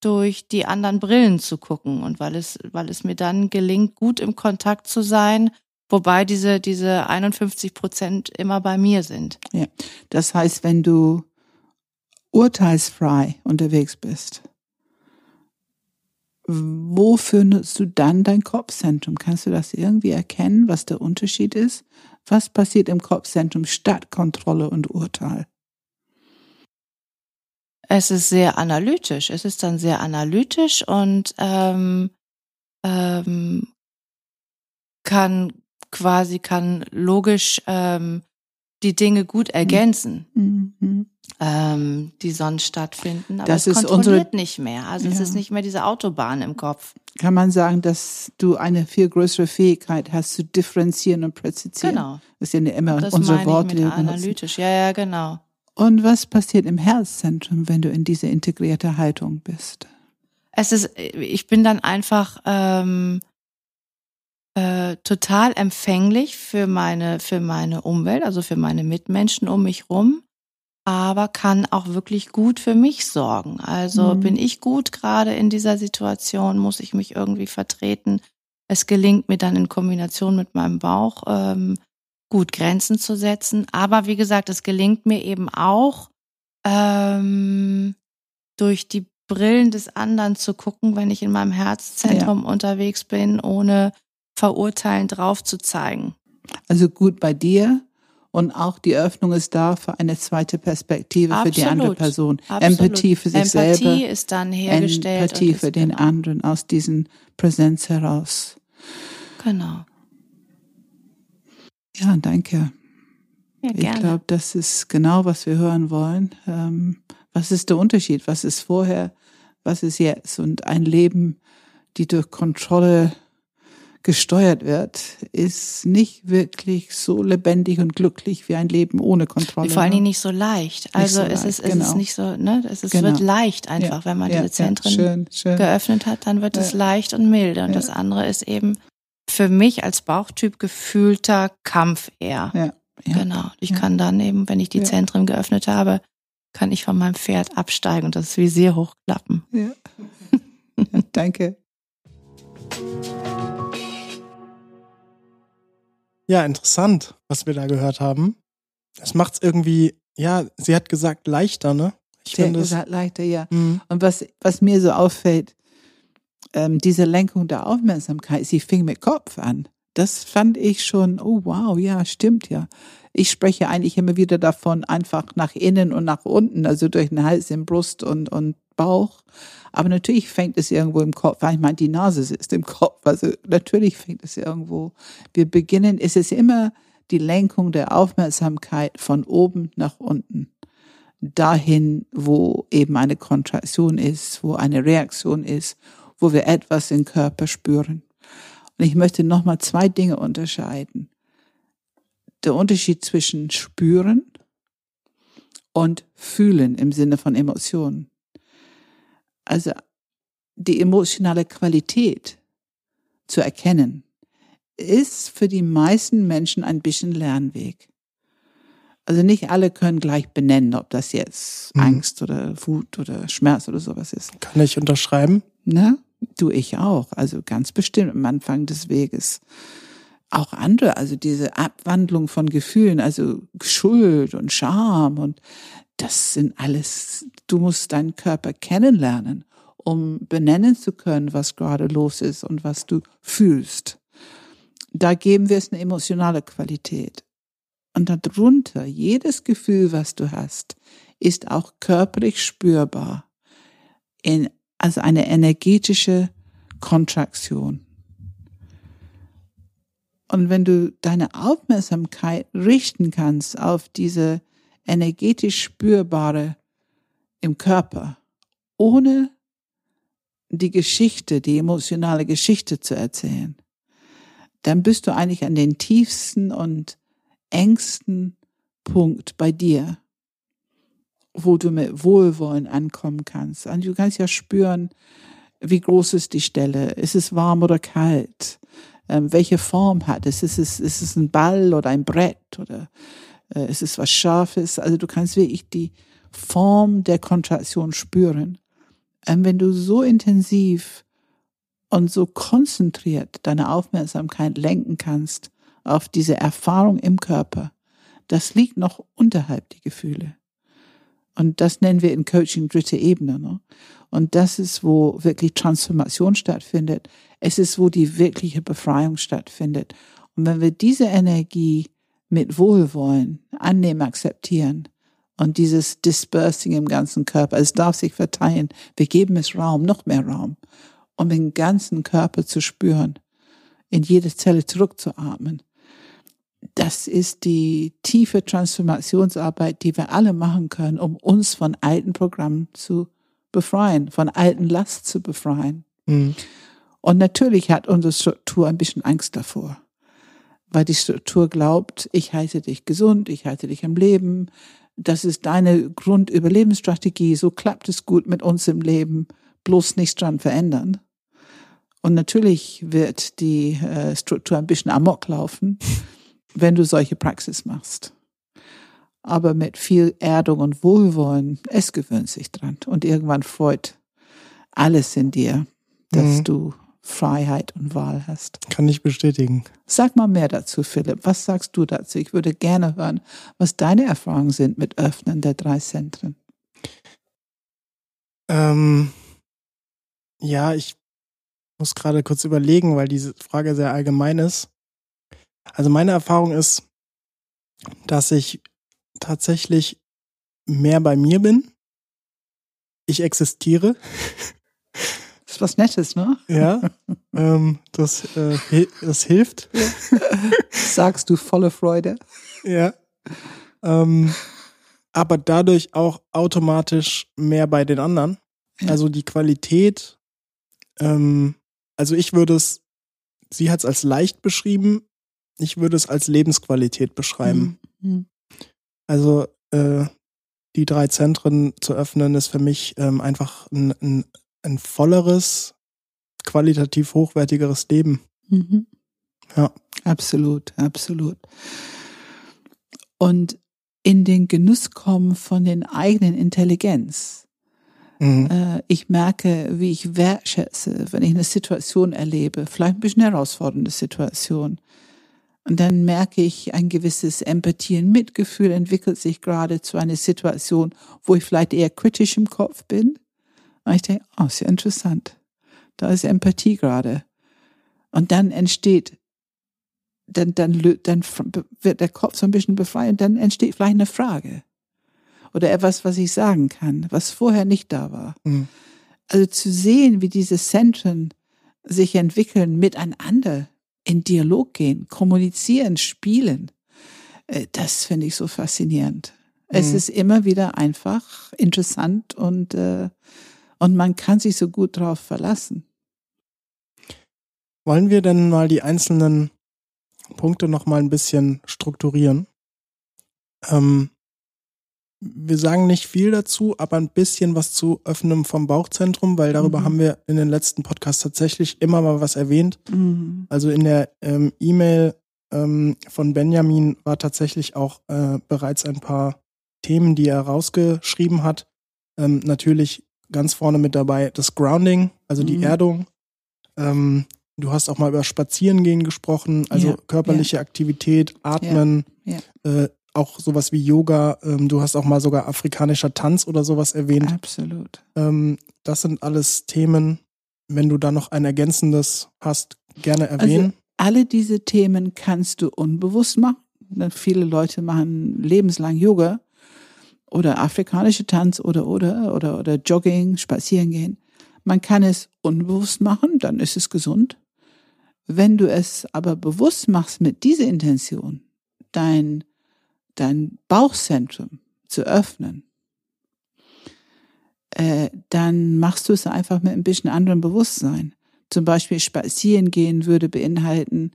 durch die anderen Brillen zu gucken und weil es, weil es mir dann gelingt, gut im Kontakt zu sein, wobei diese, diese 51 Prozent immer bei mir sind. Das heißt, wenn du urteilsfrei unterwegs bist, wofür nutzt du dann dein Kopfzentrum? Kannst du das irgendwie erkennen, was der Unterschied ist? Was passiert im Kopfzentrum statt Kontrolle und Urteil? Es ist sehr analytisch. Es ist dann sehr analytisch und ähm, ähm, kann quasi kann logisch ähm, die Dinge gut ergänzen. Mhm. ähm, die sonst stattfinden. Aber Das es ist kontrolliert unsere- nicht mehr. Also es Ja. ist nicht mehr diese Autobahn im Kopf. Kann man sagen, dass du eine viel größere Fähigkeit hast zu differenzieren und präzisieren? Genau. Das sind ja immer Das unsere meine Worte, ich mit analytisch. Ja, ja, genau. Und was passiert im Herzzentrum, wenn du in diese integrierte Haltung bist? Es ist, ich bin dann einfach ähm, äh, total empfänglich für meine, für meine Umwelt, also für meine Mitmenschen um mich rum, aber kann auch wirklich gut für mich sorgen. Also Mhm. bin ich gut gerade in dieser Situation, muss ich mich irgendwie vertreten. Es gelingt mir dann in Kombination mit meinem Bauch ähm, gut Grenzen zu setzen. Aber wie gesagt, es gelingt mir eben auch ähm, durch die Brillen des anderen zu gucken, wenn ich in meinem Herzzentrum unterwegs bin, ohne verurteilend drauf zu zeigen. Also gut bei dir und auch die Öffnung ist da für eine zweite Perspektive für die andere Absolut. Person. Absolut. Empathie für sich Empathie selber, ist dann hergestellt. Empathie für den genau, anderen aus diesen Präsenz heraus. Genau. Ja, danke. Ja, Ich glaube, das ist genau, was wir hören wollen. Ähm, was ist der Unterschied? Was ist vorher? Was ist jetzt? Und ein Leben, die durch Kontrolle gesteuert wird, ist nicht wirklich so lebendig und glücklich wie ein Leben ohne Kontrolle. Vor allen Dingen nicht so leicht. Also so es leicht, ist, es genau. ist nicht so, ne? Es ist, Genau. wird leicht einfach, wenn man ja, diese Zentren ja, schön, schön. geöffnet hat, dann wird es Ja. leicht und milde. Und Ja. das andere ist eben für mich als Bauchtyp gefühlter Kampf eher. Ja, ja. Genau. Ich Ja. kann dann eben, wenn ich die Ja. Zentren geöffnet habe, kann ich von meinem Pferd absteigen und das Visier hochklappen. Ja. ja, danke. Ja, interessant, was wir da gehört haben. Es macht's irgendwie, ja, sie hat gesagt leichter, ne? Ich Sehr finde es. gesagt, leichter, ja. Mhm. Und was, was mir so auffällt, ähm, diese Lenkung der Aufmerksamkeit, sie fing mit Kopf an. Das fand ich schon, oh wow, ja, stimmt ja. Ich spreche eigentlich immer wieder davon, einfach nach innen und nach unten, also durch den Hals, den Brust und, und Bauch. Aber natürlich fängt es irgendwo im Kopf an. Ich meine, die Nase sitzt im Kopf. Also natürlich fängt es irgendwo. Wir beginnen, es ist immer die Lenkung der Aufmerksamkeit von oben nach unten dahin, wo eben eine Kontraktion ist, wo eine Reaktion ist, wo wir etwas im Körper spüren. Und ich möchte nochmal zwei Dinge unterscheiden. Der Unterschied zwischen spüren und fühlen im Sinne von Emotionen. Also die emotionale Qualität zu erkennen, ist für die meisten Menschen ein bisschen Lernweg. Also nicht alle können gleich benennen, ob das jetzt Mhm. Angst oder Wut oder Schmerz oder sowas ist. Kann ich unterschreiben? Ne? Du, ich auch. Also ganz bestimmt am Anfang des Weges. Auch andere, also diese Abwandlung von Gefühlen, also Schuld und Scham und das sind alles, du musst deinen Körper kennenlernen, um benennen zu können, was gerade los ist und was du fühlst. Da geben wir es eine emotionale Qualität. Und darunter, jedes Gefühl, was du hast, ist auch körperlich spürbar. In, also eine energetische Kontraktion. Und wenn du deine Aufmerksamkeit richten kannst auf diese energetisch spürbare im Körper, ohne die Geschichte, die emotionale Geschichte zu erzählen, dann bist du eigentlich an den tiefsten und engsten Punkt bei dir, wo du mit Wohlwollen ankommen kannst. Und du kannst ja spüren, wie groß ist die Stelle? Ist es warm oder kalt? Ähm, welche Form hat es? Ist es, ist es ein Ball oder ein Brett oder äh, ist es was Scharfes? Also du kannst wirklich die Form der Kontraktion spüren. Und wenn du so intensiv und so konzentriert deine Aufmerksamkeit lenken kannst auf diese Erfahrung im Körper, das liegt noch unterhalb die Gefühle. Und das nennen wir in Coaching dritte Ebene. Ne? Und das ist, wo wirklich Transformation stattfindet. Es ist, wo die wirkliche Befreiung stattfindet. Und wenn wir diese Energie mit Wohlwollen annehmen, akzeptieren und dieses Dispersing im ganzen Körper, es darf sich verteilen. Wir geben es Raum, noch mehr Raum, um den ganzen Körper zu spüren, in jede Zelle zurückzuatmen das ist die tiefe Transformationsarbeit, die wir alle machen können, um uns von alten Programmen zu befreien, von alten Last zu befreien. Mhm. Und natürlich hat unsere Struktur ein bisschen Angst davor, weil die Struktur glaubt, ich halte dich gesund, ich halte dich am Leben, das ist deine Grundüberlebensstrategie, so klappt es gut mit uns im Leben, bloß nichts dran verändern. Und natürlich wird die äh, Struktur ein bisschen amok laufen wenn du solche Praxis machst. Aber mit viel Erdung und Wohlwollen, es gewöhnt sich dran. Und irgendwann freut alles in dir, dass mhm. du Freiheit und Wahl hast. Kann ich bestätigen. Sag mal mehr dazu, Philipp. Was sagst du dazu? Ich würde gerne hören, was deine Erfahrungen sind mit Öffnen der drei Zentren. Ähm, ja, ich muss gerade kurz überlegen, weil diese Frage sehr allgemein ist. Also meine Erfahrung ist, dass ich tatsächlich mehr bei mir bin. Ich existiere. Das ist was Nettes, ne? Ja, ähm, das, äh, das hilft. Sagst du volle Freude. Ja. Ähm, aber dadurch auch automatisch mehr bei den anderen. Ja. Also die Qualität, ähm, also ich würde es, sie hat es als leicht beschrieben, ich würde es als Lebensqualität beschreiben. Mhm. Also äh, die drei Zentren zu öffnen, ist für mich ähm, einfach ein, ein, ein volleres, qualitativ hochwertigeres Leben. Mhm. Ja. Absolut, absolut. Und in den Genuss kommen von den eigenen Intelligenz. Mhm. Äh, ich merke, wie ich wertschätze, wenn ich eine Situation erlebe, vielleicht ein bisschen herausfordernde Situation, und dann merke ich, ein gewisses Empathie und Mitgefühl entwickelt sich gerade zu einer Situation, wo ich vielleicht eher kritisch im Kopf bin. Und ich denke, oh, ist ja interessant. Da ist Empathie gerade. Und dann entsteht, dann, dann, dann wird der Kopf so ein bisschen befreit und dann entsteht vielleicht eine Frage. Oder etwas, was ich sagen kann, was vorher nicht da war. Mhm. Also zu sehen, wie diese Zentren sich entwickeln miteinander, in Dialog gehen, kommunizieren, spielen. Äh, das finde ich so faszinierend. Mhm. Es ist immer wieder einfach interessant und, äh, und man kann sich so gut drauf verlassen. Wollen wir denn mal die einzelnen Punkte noch mal ein bisschen strukturieren? Ähm, wir sagen nicht viel dazu, aber ein bisschen was zu Öffnen vom Bauchzentrum, weil darüber mhm. haben wir in den letzten Podcasts tatsächlich immer mal was erwähnt. Mhm. Also in der ähm, E-Mail ähm, von Benjamin war tatsächlich auch äh, bereits ein paar Themen, die er rausgeschrieben hat. Ähm, natürlich ganz vorne mit dabei das Grounding, also die mhm. Erdung. Ähm, du hast auch mal über Spazierengehen gesprochen, also ja, körperliche ja. Aktivität, Atmen, ja, äh, auch sowas wie Yoga. Ähm, du hast auch mal sogar afrikanischer Tanz oder sowas erwähnt. Absolut. Ähm, das sind alles Themen. Wenn du da noch ein ergänzendes hast, gerne erwähnen. alle diese Themen kannst du unbewusst machen. Viele Leute machen lebenslang Yoga oder afrikanische Tanz oder, oder, oder, oder Jogging, spazieren gehen. Man kann es unbewusst machen, dann ist es gesund. Wenn du es aber bewusst machst mit dieser Intention, dein, dein Bauchzentrum zu öffnen, äh, dann machst du es einfach mit ein bisschen anderem Bewusstsein. Zum Beispiel spazieren gehen würde beinhalten,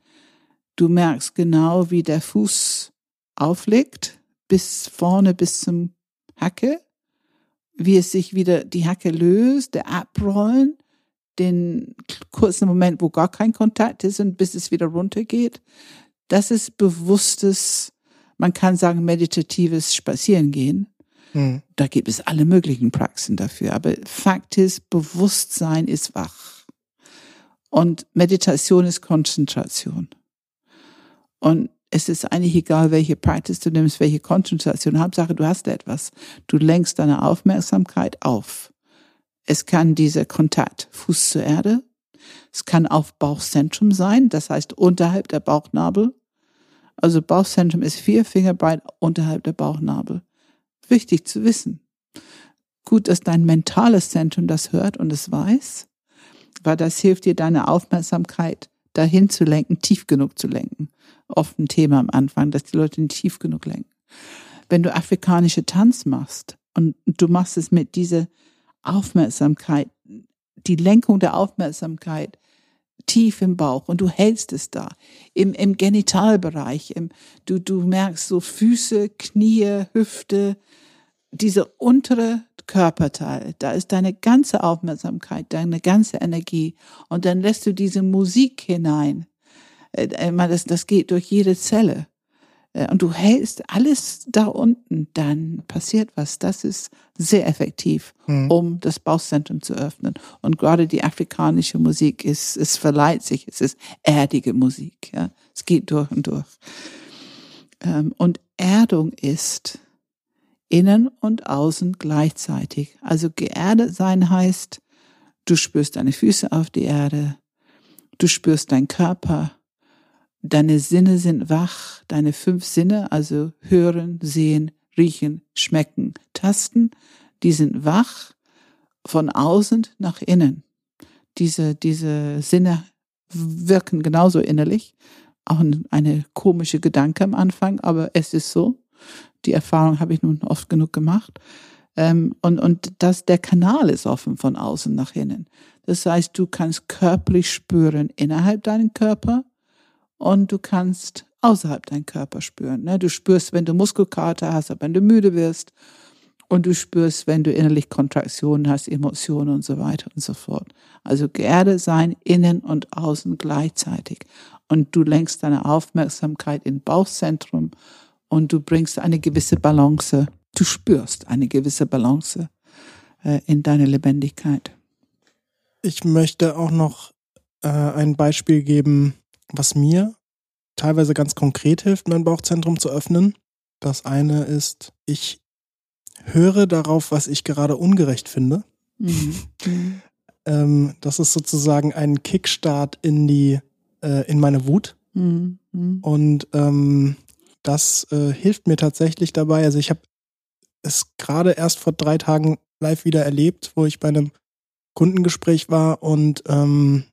du merkst genau, wie der Fuß auflegt, bis vorne, bis zum Hacke, wie es sich wieder die Hacke löst, der Abrollen, den kurzen Moment, wo gar kein Kontakt ist und bis es wieder runtergeht. Das ist bewusstes, man kann sagen, meditatives Spazierengehen. Hm. Da gibt es alle möglichen Praxen dafür. Aber Fakt ist, Bewusstsein ist wach. Und Meditation ist Konzentration. Und es ist eigentlich egal, welche Praxis du nimmst, welche Konzentration. Hauptsache, du hast etwas. Du lenkst deine Aufmerksamkeit auf. Es kann dieser Kontakt Fuß zur Erde. Es kann auf Bauchzentrum sein, das heißt unterhalb der Bauchnabel. Also Bauchzentrum ist vier Finger breit unterhalb der Bauchnabel. Wichtig zu wissen. Gut, dass dein mentales Zentrum das hört und es weiß, weil das hilft dir, deine Aufmerksamkeit dahin zu lenken, tief genug zu lenken. Oft ein Thema am Anfang, dass die Leute nicht tief genug lenken. Wenn du afrikanische Tanz machst und du machst es mit dieser Aufmerksamkeit, die Lenkung der Aufmerksamkeit tief im Bauch und du hältst es da, im, im Genitalbereich, im, du, du merkst so Füße, Knie, Hüfte, diese untere Körperteil, da ist deine ganze Aufmerksamkeit, deine ganze Energie und dann lässt du diese Musik hinein. Äh, das, das geht durch jede Zelle. Äh, und du hältst alles da unten, dann passiert was. Das ist sehr effektiv, mhm. um das Bauchzentrum zu öffnen. Und gerade die afrikanische Musik ist, es verleiht sich, es ist erdige Musik. Ja? Es geht durch und durch. Ähm, und Erdung ist innen und außen gleichzeitig. Also geerdet sein heißt, du spürst deine Füße auf die Erde, du spürst deinen Körper, Deine Sinne sind wach, deine fünf Sinne, also hören, sehen, riechen, schmecken, tasten, die sind wach von außen nach innen. Diese, diese Sinne wirken genauso innerlich. Auch eine komische Gedanke am Anfang, aber es ist so. Die Erfahrung habe ich nun oft genug gemacht. Ähm, und, und das, der Kanal ist offen von außen nach innen. Das heißt, du kannst körperlich spüren innerhalb deinen Körper und du kannst außerhalb deinen Körper spüren. Ne? Du spürst, wenn du Muskelkater hast, wenn du müde wirst und du spürst, wenn du innerlich Kontraktionen hast, Emotionen und so weiter und so fort. Also geerdet sein, innen und außen gleichzeitig. Und du lenkst deine Aufmerksamkeit in Bauchzentrum und du bringst eine gewisse Balance. Du spürst eine gewisse Balance äh, in deine Lebendigkeit. Ich möchte auch noch äh, ein Beispiel geben, was mir teilweise ganz konkret hilft, mein Bauchzentrum zu öffnen. Das eine ist, ich höre darauf, was ich gerade ungerecht finde. Mhm. ähm, das ist sozusagen ein Kickstart in die, äh, in meine Wut. Mhm. Und ähm, das äh, hilft mir tatsächlich dabei. Also ich habe es gerade erst vor drei Tagen live wieder erlebt, wo ich bei einem Kundengespräch war und ähm,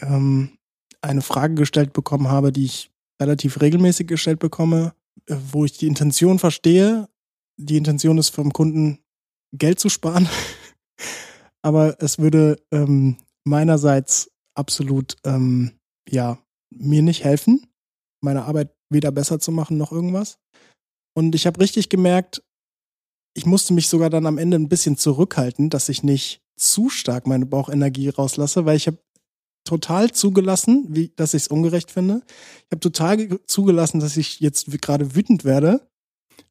ähm, eine Frage gestellt bekommen habe, die ich relativ regelmäßig gestellt bekomme, äh, wo ich die Intention verstehe. Die Intention ist vom Kunden Geld zu sparen, aber es würde ähm, meinerseits absolut ähm, ja mir nicht helfen, meine Arbeit weder besser zu machen noch irgendwas. Und ich habe richtig gemerkt, ich musste mich sogar dann am Ende ein bisschen zurückhalten, dass ich nicht zu stark meine Bauchenergie rauslasse, weil ich habe total zugelassen, wie, dass ich es ungerecht finde. Ich habe total zugelassen, dass ich jetzt gerade wütend werde.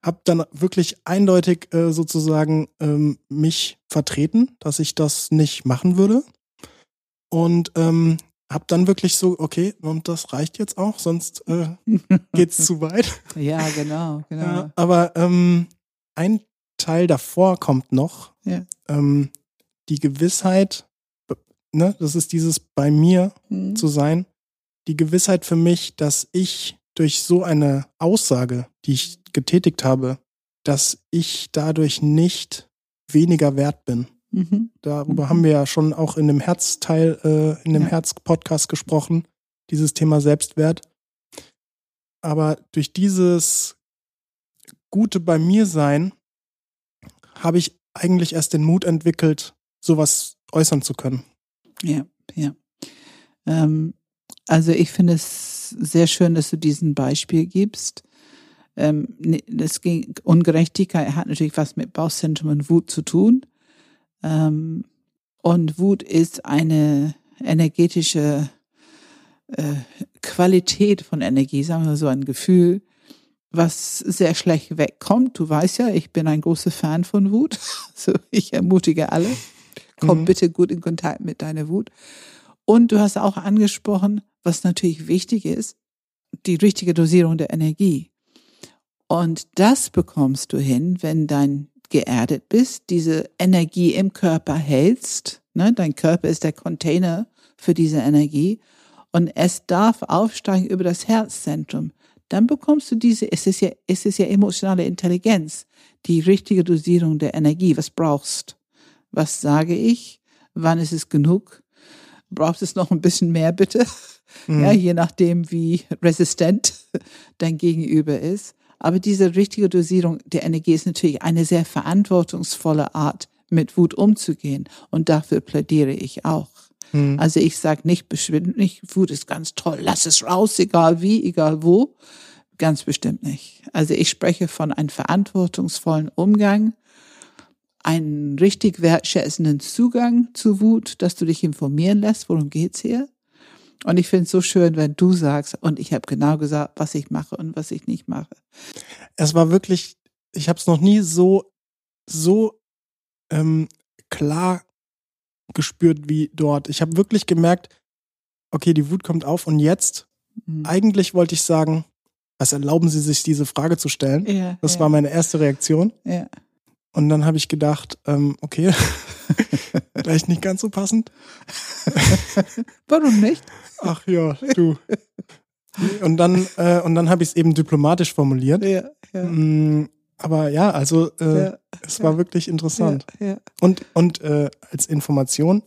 Hab dann wirklich eindeutig äh, sozusagen ähm, mich vertreten, dass ich das nicht machen würde. Und ähm, hab dann wirklich so, okay, und das reicht jetzt auch, sonst äh, geht's zu weit. Ja, genau, genau. Ja, aber ähm, ein Teil davor kommt noch. Ja. Ähm, die Gewissheit, ne, das ist dieses bei mir mhm. zu sein. die Gewissheit für mich, dass ich durch so eine Aussage, die ich getätigt habe, dass ich dadurch nicht weniger wert bin. Mhm. Darüber Mhm. haben wir ja schon auch in dem Herzteil, äh, in dem Ja. Herz-Podcast gesprochen, dieses Thema Selbstwert. Aber durch dieses Gute bei mir sein, habe ich eigentlich erst den Mut entwickelt, sowas äußern zu können. Ja, ja. Ähm, also ich finde es sehr schön, dass du diesen Beispiel gibst. Ähm, ne- das ging, Ungerechtigkeit hat natürlich was mit Bauchzentrum und Wut zu tun. Ähm, und Wut ist eine energetische äh, Qualität von Energie, sagen wir so ein Gefühl, was sehr schlecht wegkommt. Du weißt ja, ich bin ein großer Fan von Wut. So, ich ermutige alle. Komm Mhm. bitte gut in Kontakt mit deiner Wut. Und du hast auch angesprochen, was natürlich wichtig ist, die richtige Dosierung der Energie. Und das bekommst du hin, wenn dein geerdet bist, diese Energie im Körper hältst. Ne? Dein Körper ist der Container für diese Energie. Und es darf aufsteigen über das Herzzentrum. Dann bekommst du diese, es ist ja, es ist ja emotionale Intelligenz, die richtige Dosierung der Energie. Was brauchst? Was sage ich? Wann ist es genug? Braucht es noch ein bisschen mehr, bitte? Mhm. Ja, je nachdem, wie resistent dein Gegenüber ist. Aber diese richtige Dosierung der Energie ist natürlich eine sehr verantwortungsvolle Art, mit Wut umzugehen. Und dafür plädiere ich auch. Mhm. Also ich sage nicht bestimmt nicht, Wut ist ganz toll, lass es raus, egal wie, egal wo. Ganz bestimmt nicht. Also ich spreche von einem verantwortungsvollen Umgang, einen richtig wertschätzenden Zugang zu Wut, dass du dich informieren lässt, worum geht's hier. Und ich finde es so schön, wenn du sagst, und ich habe genau gesagt, was ich mache und was ich nicht mache. es war wirklich, ich habe es noch nie so, so ähm, klar gespürt wie dort. Ich habe wirklich gemerkt, okay, die Wut kommt auf und jetzt, Mhm. eigentlich wollte ich sagen, was erlauben Sie sich, diese Frage zu stellen? Ja, Das ja, war meine erste Reaktion. ja. Und dann habe ich gedacht, ähm, okay, vielleicht nicht ganz so passend. Warum nicht? Ach ja, du. Und dann, äh, und dann habe ich es eben diplomatisch formuliert. Ja, ja, Mm, Aber ja, also äh, ja, es war wirklich interessant. ja, ja, Und, und äh, als Information,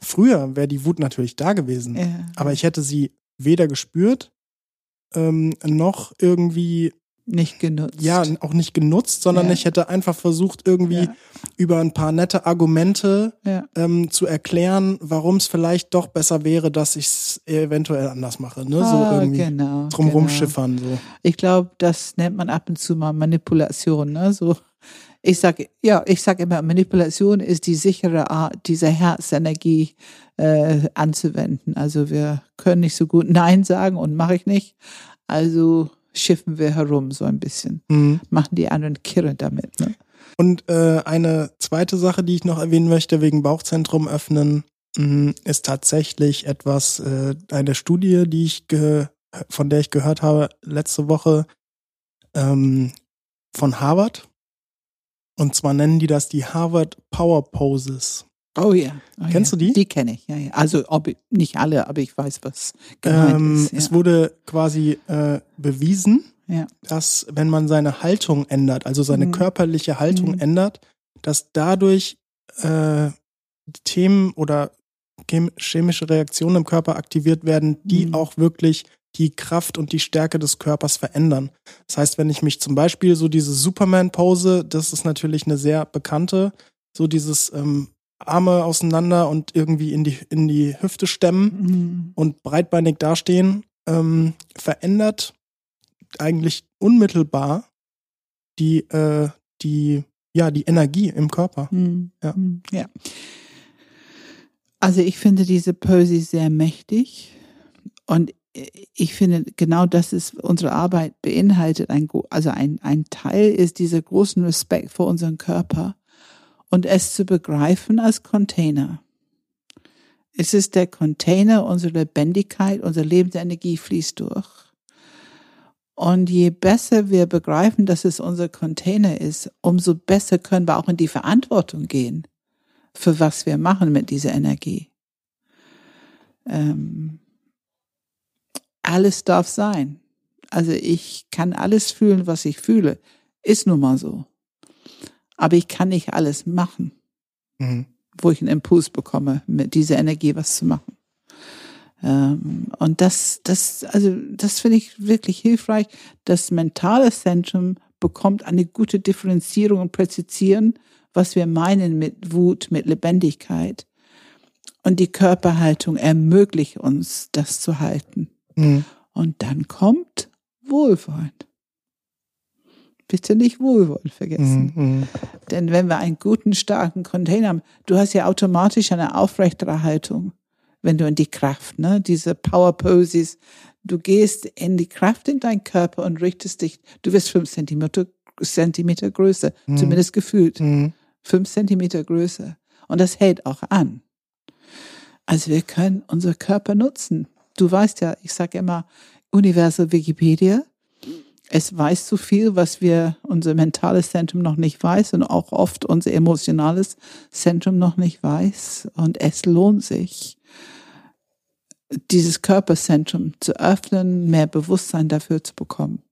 früher wäre die Wut natürlich da gewesen, ja. aber ich hätte sie weder gespürt, ähm, noch irgendwie, nicht genutzt. ja, auch nicht genutzt, sondern Ja. ich hätte einfach versucht, irgendwie Ja. über ein paar nette Argumente ja. ähm, zu erklären, warum es vielleicht doch besser wäre, dass ich es eventuell anders mache. Ne? So Ah, irgendwie genau, drumrum genau. schiffern. So. Ich glaube, das nennt man ab und zu mal Manipulation. Ne? So, ich sage, ja, ich sage immer, Manipulation ist die sichere Art, diese Herzenergie äh, anzuwenden. Also wir können nicht so gut Nein sagen und mache ich nicht. Also schiffen wir herum so ein bisschen, Mhm. machen die anderen Kirre damit. Ne? Und äh, eine zweite Sache, die ich noch erwähnen möchte, wegen Bauchzentrum öffnen, mh, ist tatsächlich etwas, äh, eine Studie, die ich von der ich gehört habe letzte Woche ähm, von Harvard. Und zwar nennen die das die Harvard Power Poses. Oh ja. Oh Kennst ja. du die? Die kenne ich, ja, ja. Also ob ich, nicht alle, aber ich weiß, was gemeint Ähm, ist. Ja. Es wurde quasi äh, bewiesen, dass wenn man seine Haltung ändert, also seine Mhm. körperliche Haltung Mhm. ändert, dass dadurch äh, Themen oder chem- chemische Reaktionen im Körper aktiviert werden, die Mhm. auch wirklich die Kraft und die Stärke des Körpers verändern. Das heißt, wenn ich mich zum Beispiel so diese Superman-Pose, das ist natürlich eine sehr bekannte, so dieses ähm, Arme auseinander und irgendwie in die, in die Hüfte stemmen Mhm. und breitbeinig dastehen, ähm, verändert eigentlich unmittelbar die, äh, die, ja, die Energie im Körper. Hm, Ja. hm, ja. Also ich finde diese Pose sehr mächtig und ich finde genau das ist unsere Arbeit beinhaltet ein also ein ein Teil ist dieser großen Respekt vor unserem Körper und es zu begreifen als Container. Es ist der Container unserer Lebendigkeit, unsere Lebensenergie fließt durch. Und je besser wir begreifen, dass es unser Container ist, umso besser können wir auch in die Verantwortung gehen, für was wir machen mit dieser Energie. Ähm, alles darf sein. Also ich kann alles fühlen, was ich fühle. Ist nun mal so. Aber ich kann nicht alles machen, mhm. wo ich einen Impuls bekomme, mit dieser Energie was zu machen. Ähm, und das, das, also, das finde ich wirklich hilfreich. Das mentale Zentrum bekommt eine gute Differenzierung und Präzisieren, was wir meinen mit Wut, mit Lebendigkeit. Und die Körperhaltung ermöglicht uns, das zu halten. Mhm. Und dann kommt Wohlwollen. Bitte nicht Wohlwollen vergessen. Mhm. Denn wenn wir einen guten, starken Container haben, du hast ja automatisch eine aufrechtere Haltung, wenn du in die Kraft, ne, diese Power Poses, du gehst in die Kraft in deinen Körper und richtest dich, du wirst fünf Zentimeter, Zentimeter größer, mhm. zumindest gefühlt. Mhm. Fünf Zentimeter größer. Und das hält auch an. Also wir können unser Körper nutzen. Du weißt ja, ich sage immer, Universal Wikipedia. Es weiß so viel, was wir, unser mentales Zentrum noch nicht weiß und auch oft unser emotionales Zentrum noch nicht weiß. Und es lohnt sich, dieses Körperzentrum zu öffnen, mehr Bewusstsein dafür zu bekommen.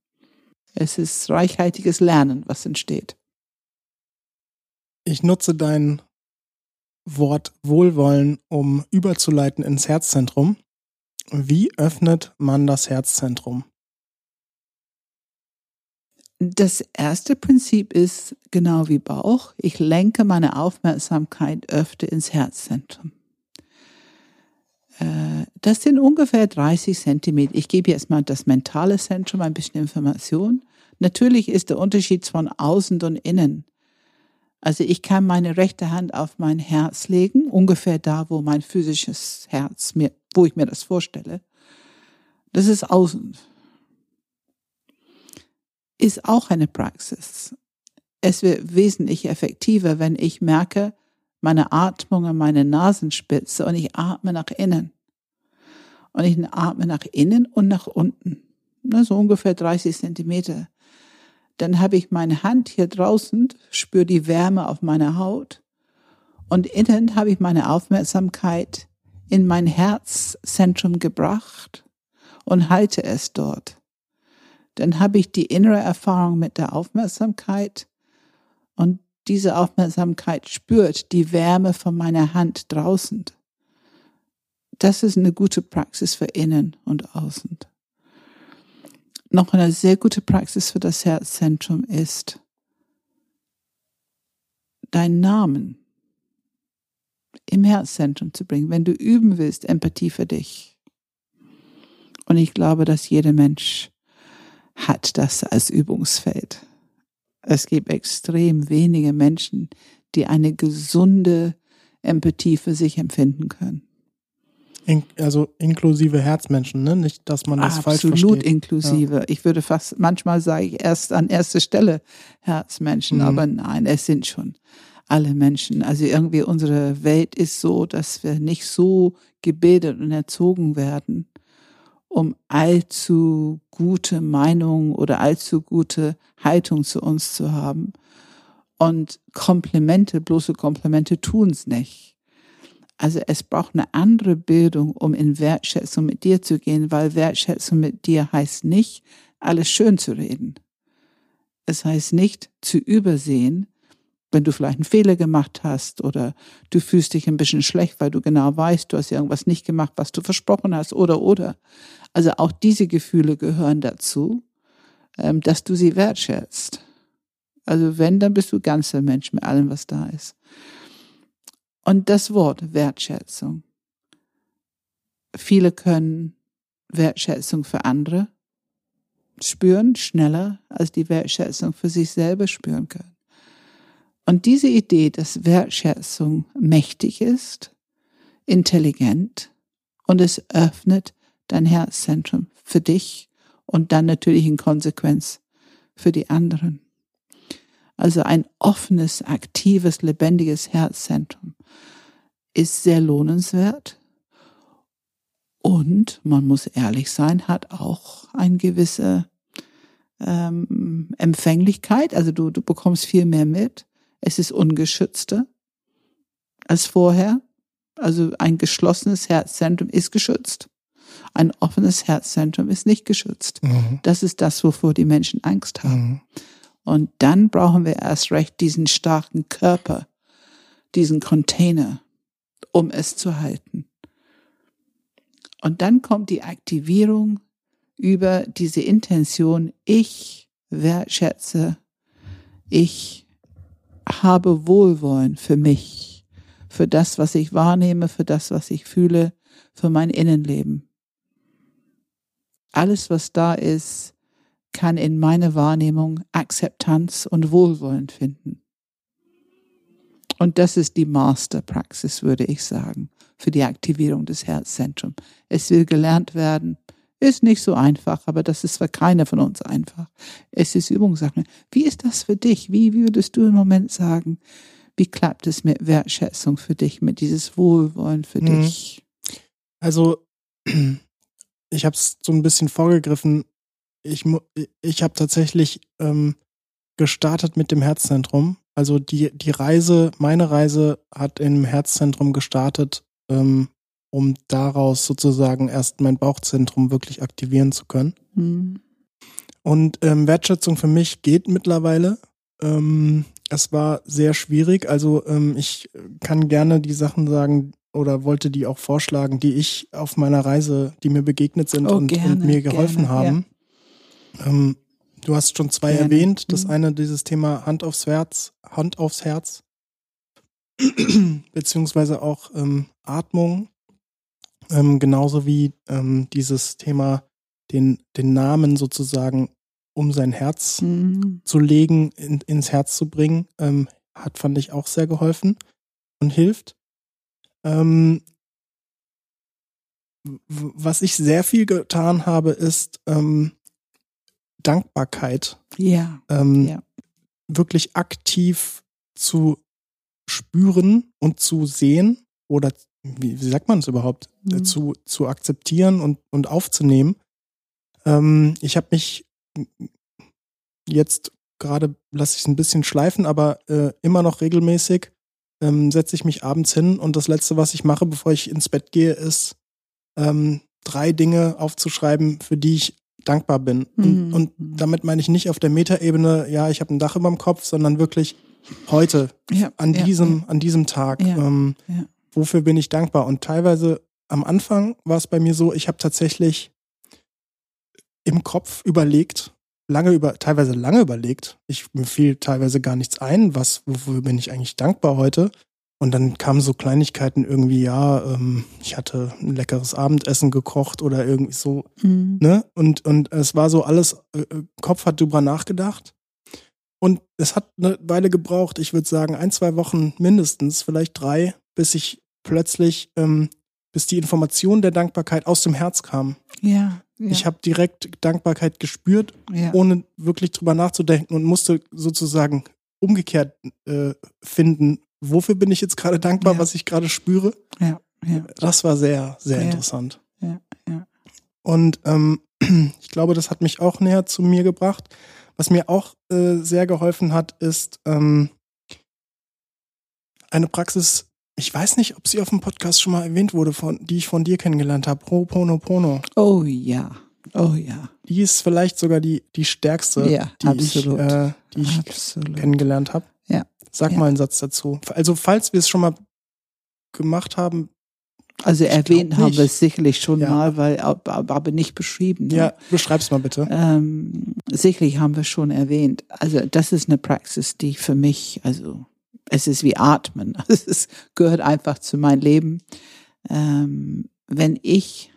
Es ist reichhaltiges Lernen, was entsteht. Ich nutze dein Wort Wohlwollen, um überzuleiten ins Herzzentrum. Wie öffnet man das Herzzentrum? Das erste Prinzip ist genau wie Bauch. Ich lenke meine Aufmerksamkeit öfter ins Herzzentrum. Äh, das sind ungefähr 30 Zentimeter. Ich gebe jetzt mal das mentale Zentrum ein bisschen Information. Natürlich ist der Unterschied von außen und innen. Also ich kann meine rechte Hand auf mein Herz legen, ungefähr da, wo mein physisches Herz mir, wo ich mir das vorstelle. Das ist außen. Ist auch eine Praxis. Es wird wesentlich effektiver, wenn ich merke, meine Atmung an meine Nasenspitze und ich atme nach innen. Und ich atme nach innen und nach unten. So ungefähr 30 Zentimeter. Dann habe ich meine Hand hier draußen, spüre die Wärme auf meiner Haut. Und innen habe ich meine Aufmerksamkeit in mein Herzzentrum gebracht und halte es dort. Dann habe ich die innere Erfahrung mit der Aufmerksamkeit und diese Aufmerksamkeit spürt die Wärme von meiner Hand draußen. Das ist eine gute Praxis für innen und außen noch eine sehr gute Praxis für das Herzzentrum ist, deinen Namen im Herzzentrum zu bringen, wenn du üben willst, Empathie für dich. Und ich glaube, dass jeder Mensch hat das als Übungsfeld. Es gibt extrem wenige Menschen, die eine gesunde Empathie für sich empfinden können. In, also inklusive Herzmenschen, ne? Nicht, dass man das Absolut falsch versteht. Absolut inklusive. Ja. Ich würde fast, manchmal sage ich erst an erster Stelle Herzmenschen, mhm. aber nein, es sind schon alle Menschen. Also irgendwie unsere Welt ist so, dass wir nicht so gebildet und erzogen werden, um allzu gute Meinung oder allzu gute Haltung zu uns zu haben. Und Komplimente, bloße Komplimente tun's nicht. Also es braucht eine andere Bildung, um in Wertschätzung mit dir zu gehen, weil Wertschätzung mit dir heißt nicht, alles schön zu reden. Es heißt nicht zu übersehen, wenn du vielleicht einen Fehler gemacht hast oder du fühlst dich ein bisschen schlecht, weil du genau weißt, du hast irgendwas nicht gemacht, was du versprochen hast oder oder. Also auch diese Gefühle gehören dazu, ähm, dass du sie wertschätzt. Also wenn, dann bist du ganzer Mensch mit allem, was da ist. Und das Wort Wertschätzung. Viele können Wertschätzung für andere spüren, schneller als die Wertschätzung für sich selber spüren können. Und diese Idee, dass Wertschätzung mächtig ist, intelligent und es öffnet dein Herzzentrum für dich und dann natürlich in Konsequenz für die anderen. Also ein offenes, aktives, lebendiges Herzzentrum ist sehr lohnenswert. Und man muss ehrlich sein, hat auch eine gewisse ähm, Empfänglichkeit. Also du, du bekommst viel mehr mit. Es ist ungeschützter als vorher. Also ein geschlossenes Herzzentrum ist geschützt. Ein offenes Herzzentrum ist nicht geschützt. Mhm. Das ist das, wovor die Menschen Angst haben. Mhm. Und dann brauchen wir erst recht diesen starken Körper, diesen Container, um es zu halten. Und dann kommt die Aktivierung über diese Intention, ich wertschätze, ich habe Wohlwollen für mich, für das, was ich wahrnehme, für das, was ich fühle, für mein Innenleben. Alles, was da ist, kann in meiner Wahrnehmung Akzeptanz und Wohlwollen finden. Und das ist die Masterpraxis, würde ich sagen, für die Aktivierung des Herzzentrums. Es will gelernt werden. Ist nicht so einfach, aber das ist für keiner von uns einfach. Es ist Übungssache. Wie ist das für dich? Wie, würdest du im Moment sagen, wie klappt es mit Wertschätzung für dich, mit dieses Wohlwollen für Mhm. dich? Also, ich habe es so ein bisschen vorgegriffen. Ich, ich habe tatsächlich ähm, gestartet mit dem Herzzentrum. Also die, die Reise, meine Reise hat im Herzzentrum gestartet, ähm, um daraus sozusagen erst mein Bauchzentrum wirklich aktivieren zu können. Hm. Und ähm, Wertschätzung für mich geht mittlerweile. Ähm, es war sehr schwierig. Also ähm, ich kann gerne die Sachen sagen oder wollte die auch vorschlagen, die ich auf meiner Reise, die mir begegnet sind Oh, und, gerne, und mir geholfen gerne, haben. Ähm, du hast schon zwei Gerne. erwähnt. Das Mhm. eine dieses Thema Hand aufs Herz, Hand aufs Herz, beziehungsweise auch ähm, Atmung, ähm, genauso wie ähm, dieses Thema den, den Namen sozusagen um sein Herz Hm. zu legen, in, ins Herz zu bringen, ähm, hat, fand ich, auch sehr geholfen und hilft. Ähm, was ich sehr viel getan habe, ist ähm, Dankbarkeit. Ja, Ähm, Ja. Wirklich aktiv zu spüren und zu sehen oder wie, wie sagt man es überhaupt, äh, Mhm. zu, zu akzeptieren und, und aufzunehmen. Ähm, ich habe mich jetzt gerade, lasse ich es ein bisschen schleifen, aber äh, immer noch regelmäßig ähm, setze ich mich abends hin und das Letzte, was ich mache, bevor ich ins Bett gehe, ist ähm, drei Dinge aufzuschreiben, für die ich dankbar bin. Und, Mhm. und damit meine ich nicht auf der Metaebene, ja, ich habe ein Dach über dem Kopf, sondern wirklich heute, ja, an ja, diesem, an diesem Tag. Ja, Ähm, ja. Wofür bin ich dankbar? Und teilweise am Anfang war es bei mir so, ich habe tatsächlich im Kopf überlegt, lange über, teilweise lange überlegt. Ich mir fiel teilweise gar nichts ein, was, wofür bin ich eigentlich dankbar heute? Und dann kamen so Kleinigkeiten irgendwie, ja, ähm, ich hatte ein leckeres Abendessen gekocht oder irgendwie so, Mhm. ne? Und, und es war so alles, äh, äh, Kopf hat drüber nachgedacht. Und es hat eine Weile gebraucht, ich würde sagen, ein, zwei Wochen mindestens, vielleicht drei, bis ich plötzlich, ähm, bis die Information der Dankbarkeit aus dem Herz kam. Ja, ja, Ich habe direkt Dankbarkeit gespürt, ja. ohne wirklich drüber nachzudenken und musste sozusagen umgekehrt äh, finden, wofür bin ich jetzt gerade dankbar, Ja. was ich gerade spüre. ja, ja. Das war sehr, sehr interessant. Ja, ja. Und ähm, ich glaube, das hat mich auch näher zu mir gebracht. Was mir auch äh, sehr geholfen hat, ist ähm, eine Praxis, ich weiß nicht, ob sie auf dem Podcast schon mal erwähnt wurde, von, die ich von dir kennengelernt habe, Ho'oponopono. Oh ja, oh ja, Die ist vielleicht sogar die, die stärkste, Ja, die absolut. ich, äh, die ich absolut. kennengelernt habe. Ja. Sag Ja. mal einen Satz dazu. Also falls wir es schon mal gemacht haben, Also erwähnt haben wir es sicherlich schon Ja. mal, weil aber, aber nicht beschrieben. ne? ja, beschreib's mal bitte. Ähm, sicherlich haben wir schon erwähnt. Also das ist eine Praxis, die für mich, also es ist wie Atmen. Es gehört einfach zu meinem Leben. Ähm, wenn ich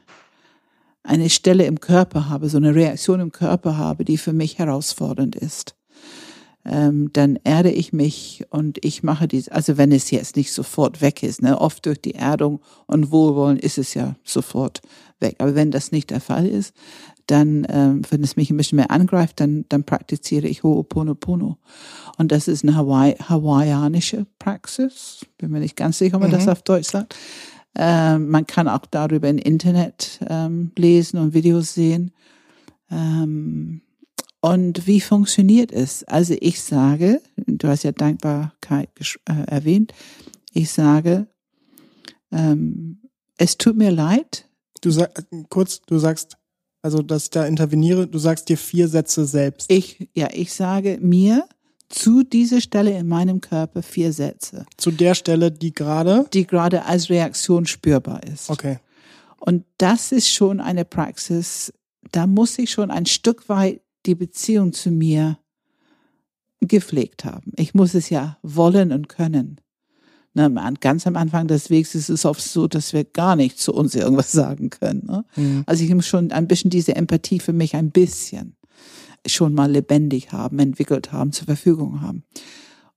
eine Stelle im Körper habe, so eine Reaktion im Körper habe, die für mich herausfordernd ist, ähm, dann erde ich mich und ich mache dies, also wenn es jetzt nicht sofort weg ist, ne, oft durch die Erdung und Wohlwollen ist es ja sofort weg. Aber wenn das nicht der Fall ist, dann, ähm, wenn es mich ein bisschen mehr angreift, dann, dann praktiziere ich Ho'oponopono. Und das ist eine Hawaii, hawaiianische Praxis. Bin mir nicht ganz sicher, ob man das Mhm. auf Deutsch sagt. Ähm, man kann auch darüber im Internet ähm, lesen und Videos sehen. Ähm, und wie funktioniert es? Also ich sage, du hast ja Dankbarkeit äh, erwähnt, ich sage, ähm, es tut mir leid, Du sag, kurz, du sagst, also dass ich da interveniere, du sagst dir vier Sätze selbst. Ich, ja, ich sage mir zu dieser Stelle in meinem Körper vier Sätze, Zu der Stelle, die gerade. die gerade als Reaktion spürbar ist. Okay. Und das ist schon eine Praxis, da muss ich schon ein Stück weit die Beziehung zu mir gepflegt haben. Ich muss es ja wollen und können. Ne, ganz am Anfang des Wegs ist es oft so, dass wir gar nicht zu uns irgendwas sagen können. Ne? Mhm. Also ich muss schon ein bisschen diese Empathie für mich ein bisschen schon mal lebendig haben, entwickelt haben, zur Verfügung haben.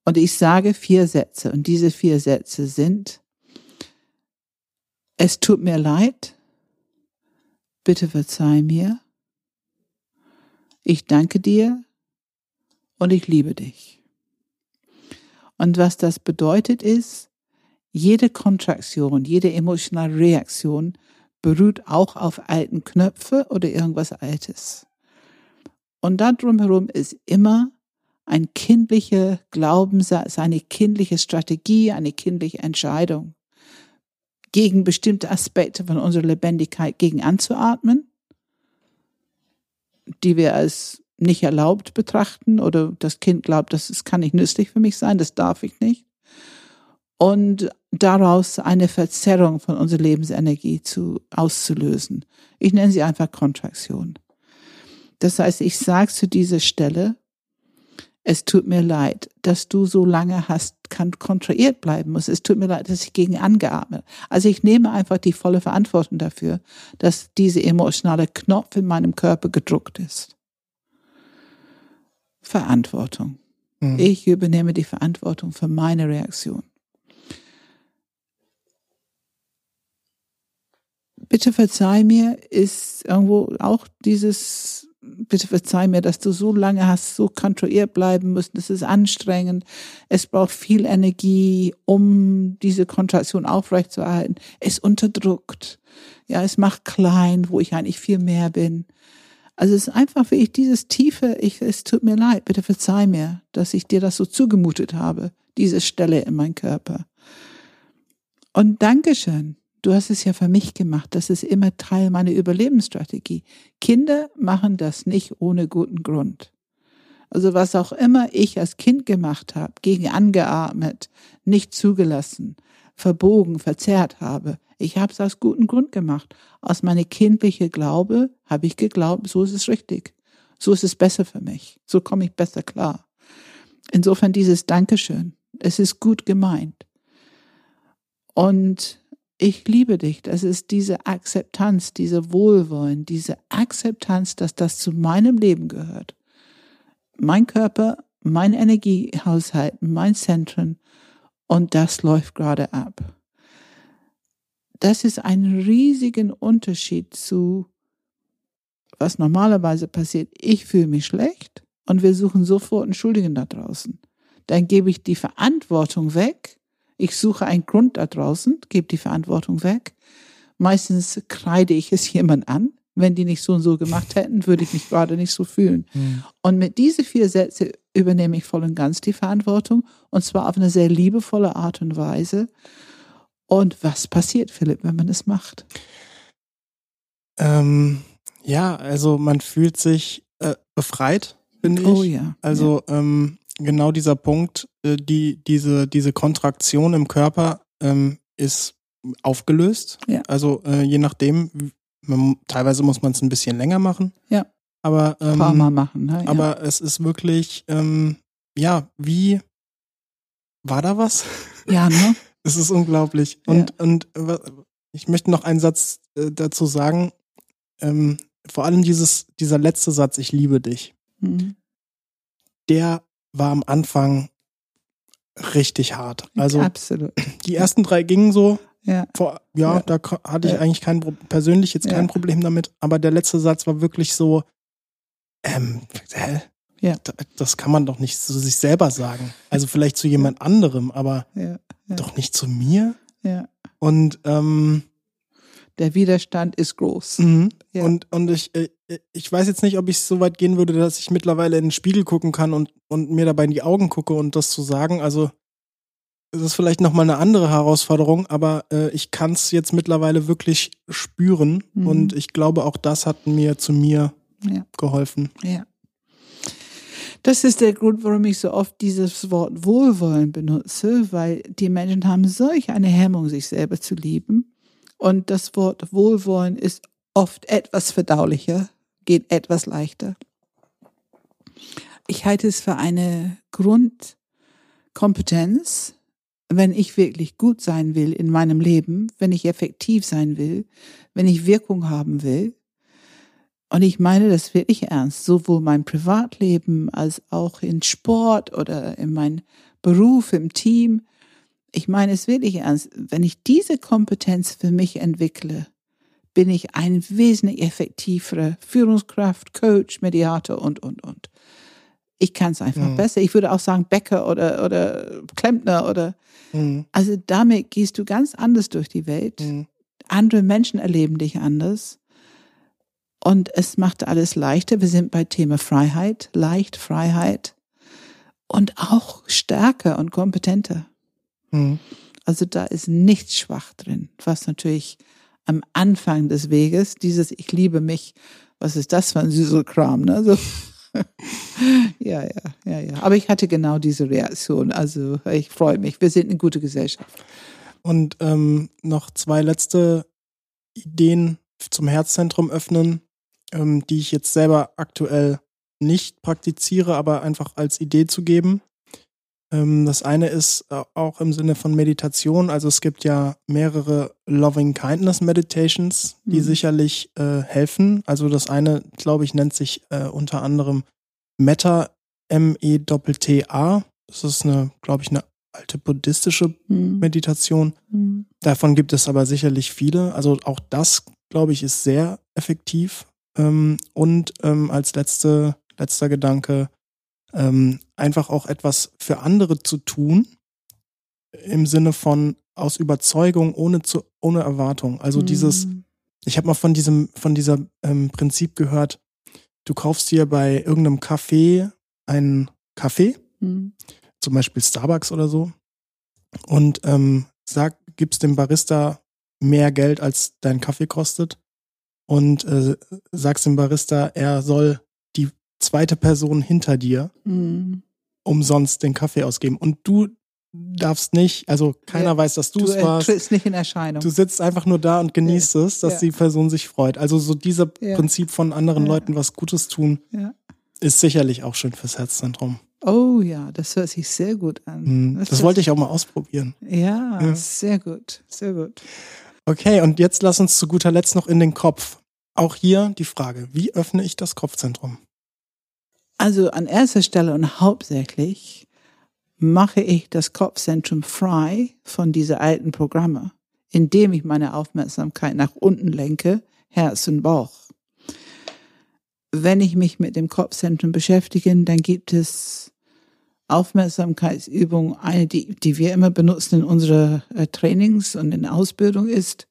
Und ich sage vier Sätze und diese vier Sätze sind, es tut mir leid, bitte verzeih mir, ich danke dir und ich liebe dich. Und was das bedeutet ist, jede Kontraktion, jede emotionale Reaktion beruht auch auf alten Knöpfe oder irgendwas Altes. Und da drumherum ist immer ein kindlicher Glaubenssatz, eine kindliche Strategie, eine kindliche Entscheidung, gegen bestimmte Aspekte von unserer Lebendigkeit gegen anzuatmen, die wir als nicht erlaubt betrachten oder das Kind glaubt, das, kann nicht nützlich für mich sein, das darf ich nicht. Und daraus eine Verzerrung von unserer Lebensenergie zu, auszulösen. Ich nenne sie einfach Kontraktion. Das heißt, ich sage zu dieser Stelle, es tut mir leid, dass du so lange hast, kann kontrahiert bleiben muss. Es tut mir leid, dass ich gegen angeatmet. Also ich nehme einfach die volle Verantwortung dafür, dass diese emotionale Knopf in meinem Körper gedruckt ist. Verantwortung. Mhm. Ich übernehme die Verantwortung für meine Reaktion. Bitte verzeih mir ist irgendwo auch dieses, bitte verzeih mir, dass du so lange hast, so kontrolliert bleiben müssen. Das ist anstrengend. Es braucht viel Energie, um diese Kontraktion aufrechtzuerhalten. Es unterdrückt. Ja, es macht klein, wo ich eigentlich viel mehr bin. Also es ist einfach wirklich dieses tiefe, ich, es tut mir leid, bitte verzeih mir, dass ich dir das so zugemutet habe, diese Stelle in meinem Körper. Und Dankeschön. Du hast es ja für mich gemacht. Das ist immer Teil meiner Überlebensstrategie. Kinder machen das nicht ohne guten Grund. Also was auch immer ich als Kind gemacht habe, gegen angeatmet, nicht zugelassen, verbogen, verzerrt habe, ich habe es aus gutem Grund gemacht. Aus meiner kindlichen Glaube habe ich geglaubt, so ist es richtig. So ist es besser für mich. So komme ich besser klar. Insofern dieses Dankeschön. Es ist gut gemeint. Und ich liebe dich. Das ist diese Akzeptanz, diese Wohlwollen, diese Akzeptanz, dass das zu meinem Leben gehört. Mein Körper, mein Energiehaushalt, mein Zentrum und das läuft gerade ab. Das ist ein riesigen Unterschied zu, was normalerweise passiert. Ich fühle mich schlecht und wir suchen sofort einen Schuldigen da draußen. Dann gebe ich die Verantwortung weg ich suche einen Grund da draußen, gebe die Verantwortung weg. Meistens kreide ich es jemand an. Wenn die nicht so und so gemacht hätten, würde ich mich gerade nicht so fühlen. Mhm. Und mit diesen vier Sätzen übernehme ich voll und ganz die Verantwortung. Und zwar auf eine sehr liebevolle Art und Weise. Und was passiert, Philipp, wenn man es macht? Ähm, ja, also man fühlt sich äh, befreit, finde ich. Oh ja. Also ähm, genau dieser Punkt, äh, die diese diese Kontraktion im Körper ähm, ist aufgelöst. Ja. Also äh, je nachdem, man, teilweise muss man es ein bisschen länger machen. Ja. Aber ein paar ähm, Mal machen. Ne? Ja. aber es ist wirklich ähm, ja wie war da was? ja, ne? Es ist unglaublich. Und, und äh, ich möchte noch einen Satz äh, dazu sagen. Ähm, vor allem dieses, dieser letzte Satz, ich liebe dich, Mhm. der war am Anfang richtig hart. Also Absolut. die ersten drei gingen so. Ja. Vor, ja, Ja. da hatte ich Ja. eigentlich kein persönlich jetzt kein. Problem damit, aber der letzte Satz war wirklich so, ähm, hä? Ja. Da- Das kann man doch nicht zu sich selber sagen. Also vielleicht zu jemand anderem, aber doch nicht zu mir. ja. Und ähm, Der Widerstand ist groß. Mhm. Und, und ich, äh, ich weiß jetzt nicht, ob ich so weit gehen würde, dass ich mittlerweile in den Spiegel gucken kann und, und mir dabei in die Augen gucke und das zu sagen. Also es ist vielleicht nochmal eine andere Herausforderung, aber äh, ich kann es jetzt mittlerweile wirklich spüren Mhm. und ich glaube, auch das hat mir zu mir Ja. geholfen. Ja. Das ist der Grund, warum ich so oft dieses Wort Wohlwollen benutze, weil die Menschen haben solch eine Hemmung, sich selber zu lieben. Und das Wort Wohlwollen ist oft etwas verdaulicher, geht etwas leichter. Ich halte es für eine Grundkompetenz, wenn ich wirklich gut sein will in meinem Leben, wenn ich effektiv sein will, wenn ich Wirkung haben will, und ich meine das wirklich ernst, sowohl mein Privatleben als auch in Sport oder in meinem Beruf, im Team. Ich meine es wirklich ernst. Wenn ich diese Kompetenz für mich entwickle, bin ich ein wesentlich effektiverer Führungskraft, Coach, Mediator und, und, und. Ich kann es einfach Mhm. besser. Ich würde auch sagen Bäcker oder, oder Klempner oder, Mhm. also damit gehst du ganz anders durch die Welt Mhm. andere Menschen erleben dich anders. Und es macht alles leichter. Wir sind bei Thema Freiheit, leicht Freiheit und auch stärker und kompetenter. Mhm. Also da ist nichts schwach drin, was natürlich am Anfang des Weges, dieses Ich liebe mich, was ist das für ein süßer Kram, ne? So. ja, ja, ja, ja. Aber ich hatte genau diese Reaktion. Also ich freue mich. Wir sind eine gute Gesellschaft. Und ähm, noch zwei letzte Ideen zum Herzzentrum öffnen, ähm, die ich jetzt selber aktuell nicht praktiziere, aber einfach als Idee zu geben. Ähm, das eine ist äh, auch im Sinne von Meditation. Also es gibt ja mehrere Loving Kindness Meditations, die Mhm. sicherlich äh, helfen. Also das eine, glaube ich, nennt sich äh, unter anderem Metta M-E-T-T-A. Das ist eine, glaube ich, eine alte buddhistische Hm. Meditation. Hm. Davon gibt es aber sicherlich viele. Also auch das, glaube ich, ist sehr effektiv. Ähm, und ähm, als letzte, letzter Gedanke, ähm, einfach auch etwas für andere zu tun, im Sinne von aus Überzeugung, ohne, zu, ohne Erwartung. Also dieses, Hm. ich habe mal von diesem, von dieser ähm, Prinzip gehört, du kaufst dir bei irgendeinem Café einen Kaffee Hm. zum Beispiel Starbucks oder so, und ähm, sag, gibst dem Barista mehr Geld, als dein Kaffee kostet, und äh, sagst dem Barista, er soll die zweite Person hinter dir Hm. umsonst den Kaffee ausgeben. Und du darfst nicht, also keiner Ja, weiß, dass du Du es warst. trittst nicht in Erscheinung. Du sitzt einfach nur da und genießt es, dass Ja. die Person sich freut. Also so dieser Ja. Prinzip von anderen Ja. Leuten was Gutes tun, Ja. ist sicherlich auch schön fürs Herzzentrum. Oh ja, das hört sich sehr gut an. Hm, Das hört wollte ich auch mal ausprobieren. Ja, Ja. sehr gut, sehr gut. Okay, und jetzt lass uns zu guter Letzt noch in den Kopf. Auch hier die Frage, wie öffne ich das Kopfzentrum? Also an erster Stelle und hauptsächlich mache ich das Kopfzentrum frei von diese alten Programme, indem ich meine Aufmerksamkeit nach unten lenke, Herz und Bauch. Wenn ich mich mit dem Kopfzentrum beschäftige, dann gibt es Aufmerksamkeitsübungen. Eine, die, die wir immer benutzen in unsere äh, Trainings und in der Ausbildung ist,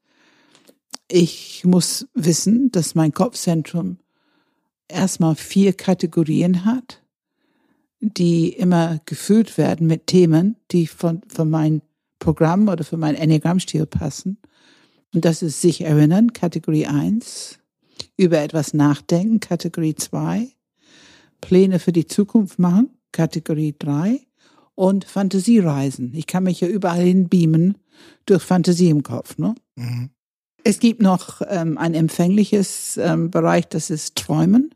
ich muss wissen, dass mein Kopfzentrum erstmal vier Kategorien hat, die immer gefüllt werden mit Themen, die von, von meinem Programm oder für mein Enneagrammstil passen. Und das ist sich erinnern, Kategorie 1, über etwas nachdenken, Kategorie 2, Pläne für die Zukunft machen, Kategorie 3 und Fantasiereisen. Ich kann mich ja überall hin beamen durch Fantasie im Kopf. Ne? Mhm. Es gibt noch ähm, ein empfängliches ähm, Bereich, das ist Träumen,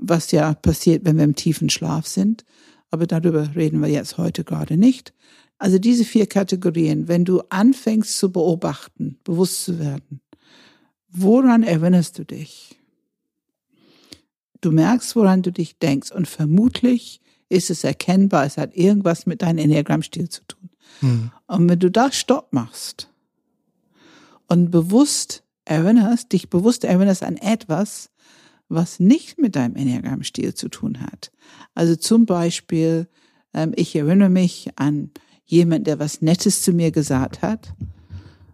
was ja passiert, wenn wir im tiefen Schlaf sind. Aber darüber reden wir jetzt heute gerade nicht. Also diese vier Kategorien, wenn du anfängst zu beobachten, bewusst zu werden, woran erinnerst du dich? Du merkst, woran du dich denkst und vermutlich ist es erkennbar, es hat irgendwas mit deinem Enneagrammstil zu tun. Mhm. Und wenn du da Stopp machst und bewusst erinnerst, dich bewusst erinnerst an etwas, was nicht mit deinem Enneagrammstil zu tun hat. Also zum Beispiel, ähm, ich erinnere mich an jemand, der was Nettes zu mir gesagt hat,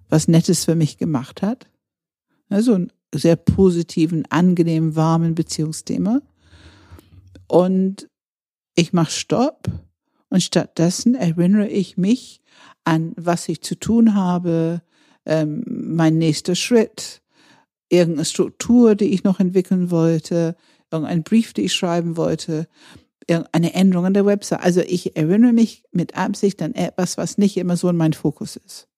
was Nettes für mich gemacht hat. Also einen sehr positiven, angenehmen, warmen Beziehungsthema. Und ich mache Stopp Und stattdessen erinnere ich mich an, was ich zu tun habe, ähm, mein nächster Schritt, irgendeine Struktur, die ich noch entwickeln wollte, irgendein Brief, den ich schreiben wollte, irgendeine Änderung an der Website. Also ich erinnere mich mit Absicht an etwas, was nicht immer so in mein Fokus ist.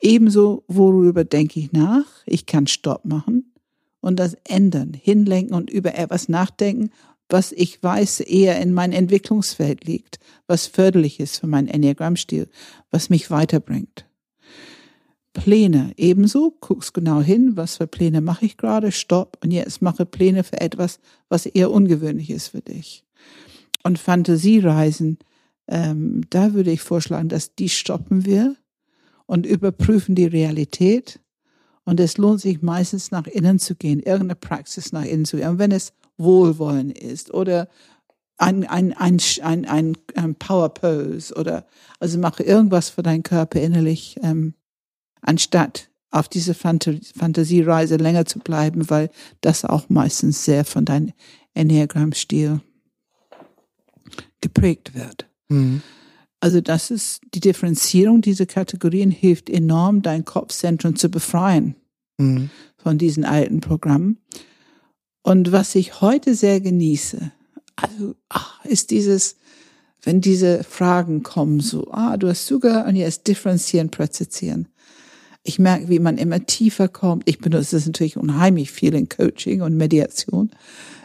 Ebenso, worüber denke ich nach? Ich kann Stopp machen und das ändern, hinlenken und über etwas nachdenken, was ich weiß eher in mein Entwicklungsfeld liegt, was förderlich ist für meinen Enneagramm-Stil, was mich weiterbringt. Pläne ebenso, guckst genau hin, was für Pläne mache ich gerade, stopp und jetzt mache Pläne für etwas, was eher ungewöhnlich ist für dich. Und Fantasiereisen, ähm, da würde ich vorschlagen, dass die stoppen wir und überprüfen die Realität. Und es lohnt sich meistens nach innen zu gehen, irgendeine Praxis nach innen zu gehen. Und wenn es Wohlwollen ist oder ein, ein, ein, ein, ein, ein Power Pose oder also mache irgendwas für deinen Körper innerlich, ähm, anstatt auf diese Fantasiereise länger zu bleiben, weil das auch meistens sehr von deinem Enneagramm-Stil geprägt wird. Mhm. Also das ist die Differenzierung dieser Kategorien hilft enorm, dein Kopfzentrum zu befreien mhm. von diesen alten Programmen. Und was ich heute sehr genieße, also ach, ist dieses, wenn diese Fragen kommen, so, ah, du hast sogar und jetzt differenzieren, präzisieren. Ich merke, wie man immer tiefer kommt. Ich benutze das natürlich unheimlich viel in Coaching und Mediation,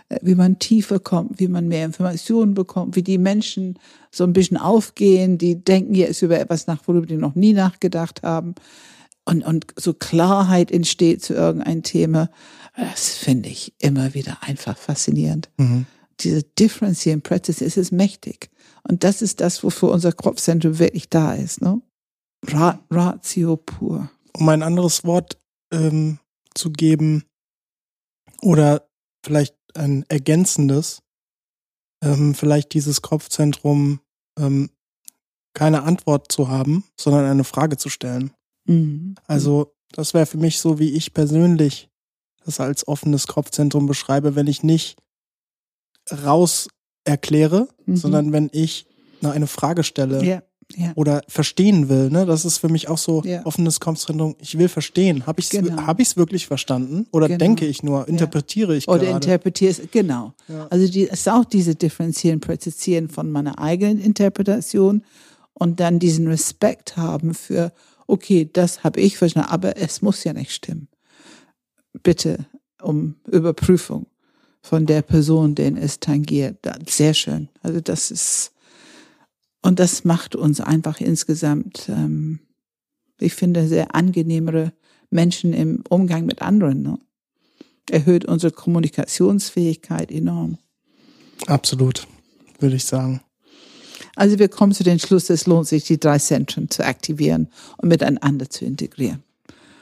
äh, wie man tiefer kommt, wie man mehr Informationen bekommt, wie die Menschen so ein bisschen aufgehen, die denken jetzt über etwas nach, worüber die noch nie nachgedacht haben. Und, und so Klarheit entsteht zu irgendeinem Thema. Das finde ich immer wieder einfach faszinierend. Mhm. Diese Differenzieren Practice ist es mächtig. Und das ist das, wofür unser Kopfzentrum wirklich da ist. Ne? Ratio pur um ein anderes Wort ähm, zu geben oder vielleicht ein ergänzendes, ähm, vielleicht dieses Kopfzentrum ähm, keine Antwort zu haben, sondern eine Frage zu stellen. Mhm. Also das wäre für mich so, wie ich persönlich das als offenes Kopfzentrum beschreibe, wenn ich nicht raus erkläre, mhm. sondern wenn ich eine Frage stelle. Ja ja. oder verstehen will. Ne? Das ist für mich auch so ja. offenes Kopfzentrum. Ich will verstehen. Habe ich es genau. hab ich's wirklich verstanden oder genau. denke ich nur? Interpretiere ja. ich Oder interpretiere es, genau. Also die, es ist auch diese Differenzieren, Präzisieren von meiner eigenen Interpretation und dann diesen Respekt haben für, okay, das habe ich verstanden, aber es muss ja nicht stimmen. Bitte um Überprüfung von der Person, den es tangiert. Sehr schön. Also das ist und das macht uns einfach insgesamt, ähm, ich finde, sehr angenehmere Menschen im Umgang mit anderen. Ne? Erhöht unsere Kommunikationsfähigkeit enorm. Absolut, würde ich sagen. Also wir kommen zu dem Schluss, es lohnt sich, die drei Zentren zu aktivieren und miteinander zu integrieren.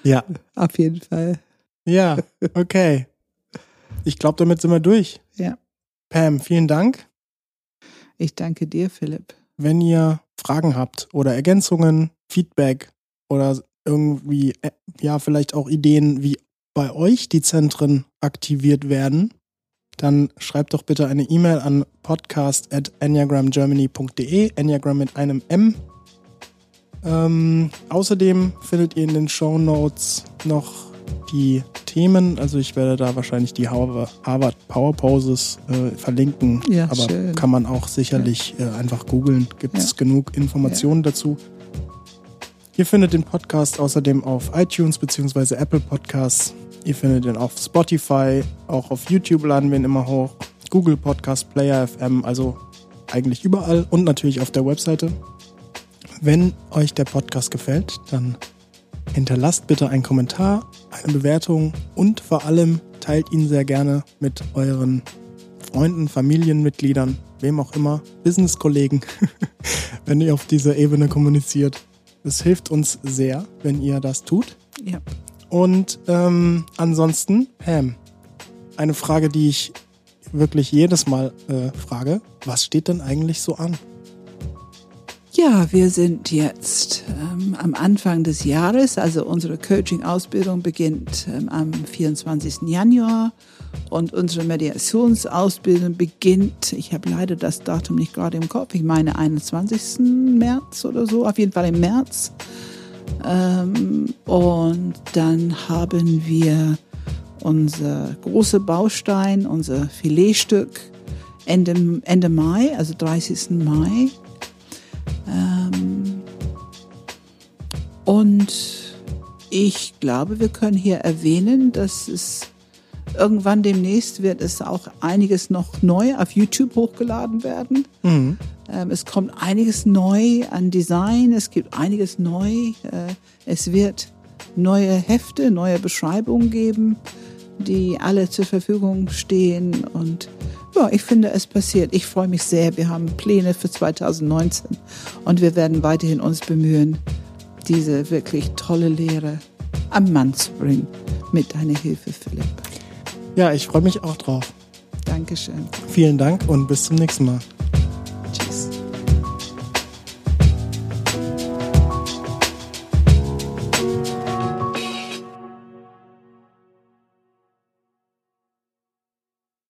Ja. Auf jeden Fall. Ja, okay. Ich glaube, damit sind wir durch. Ja. Pam, vielen Dank. Ich danke dir, Philipp wenn ihr Fragen habt oder Ergänzungen, Feedback oder irgendwie, äh, ja, vielleicht auch Ideen, wie bei euch die Zentren aktiviert werden, dann schreibt doch bitte eine E-Mail an podcast at enneagramgermany.de, Enneagram mit einem M. Ähm, außerdem findet ihr in den Show Notes noch die Themen. Also ich werde da wahrscheinlich die Harvard Power Poses äh, verlinken. Ja, aber schön. kann man auch sicherlich ja. äh, einfach googeln. Gibt es ja. genug Informationen dazu. Ihr findet den Podcast außerdem auf iTunes bzw. Apple Podcasts. Ihr findet ihn auf Spotify, auch auf YouTube laden wir ihn immer hoch. Google Podcast, Player FM, also eigentlich überall und natürlich auf der Webseite. Wenn euch der Podcast gefällt, dann Hinterlasst bitte einen Kommentar, eine Bewertung und vor allem teilt ihn sehr gerne mit euren Freunden, Familienmitgliedern, wem auch immer, Businesskollegen, wenn ihr auf dieser Ebene kommuniziert. Es hilft uns sehr, wenn ihr das tut. Ja. Und ähm, ansonsten, Pam, eine Frage, die ich wirklich jedes Mal äh, frage, was steht denn eigentlich so an? Ja, wir sind jetzt ähm, am Anfang des Jahres, also unsere Coaching-Ausbildung beginnt ähm, am 24. Januar Und unsere Mediationsausbildung beginnt, ich habe leider das Datum nicht gerade im Kopf, ich meine 21. März oder so, auf jeden Fall im März. Ähm, und dann haben wir unser großer Baustein, unser Filetstück Ende, Ende Mai, also 30. Mai. Ähm, und ich glaube, wir können hier erwähnen, dass es irgendwann demnächst wird es auch einiges noch neu auf YouTube hochgeladen werden. Mhm. Ähm, es kommt einiges neu an Design, es gibt einiges neu. Äh, es wird neue Hefte, neue Beschreibungen geben, die alle zur Verfügung stehen. Und ja, ich finde, es passiert. Ich freue mich sehr. Wir haben Pläne für 2019 und wir werden weiterhin uns bemühen, diese wirklich tolle Lehre am Mann zu bringen. Mit deiner Hilfe, Philipp. Ja, ich freue mich auch drauf. Dankeschön. Vielen Dank und bis zum nächsten Mal.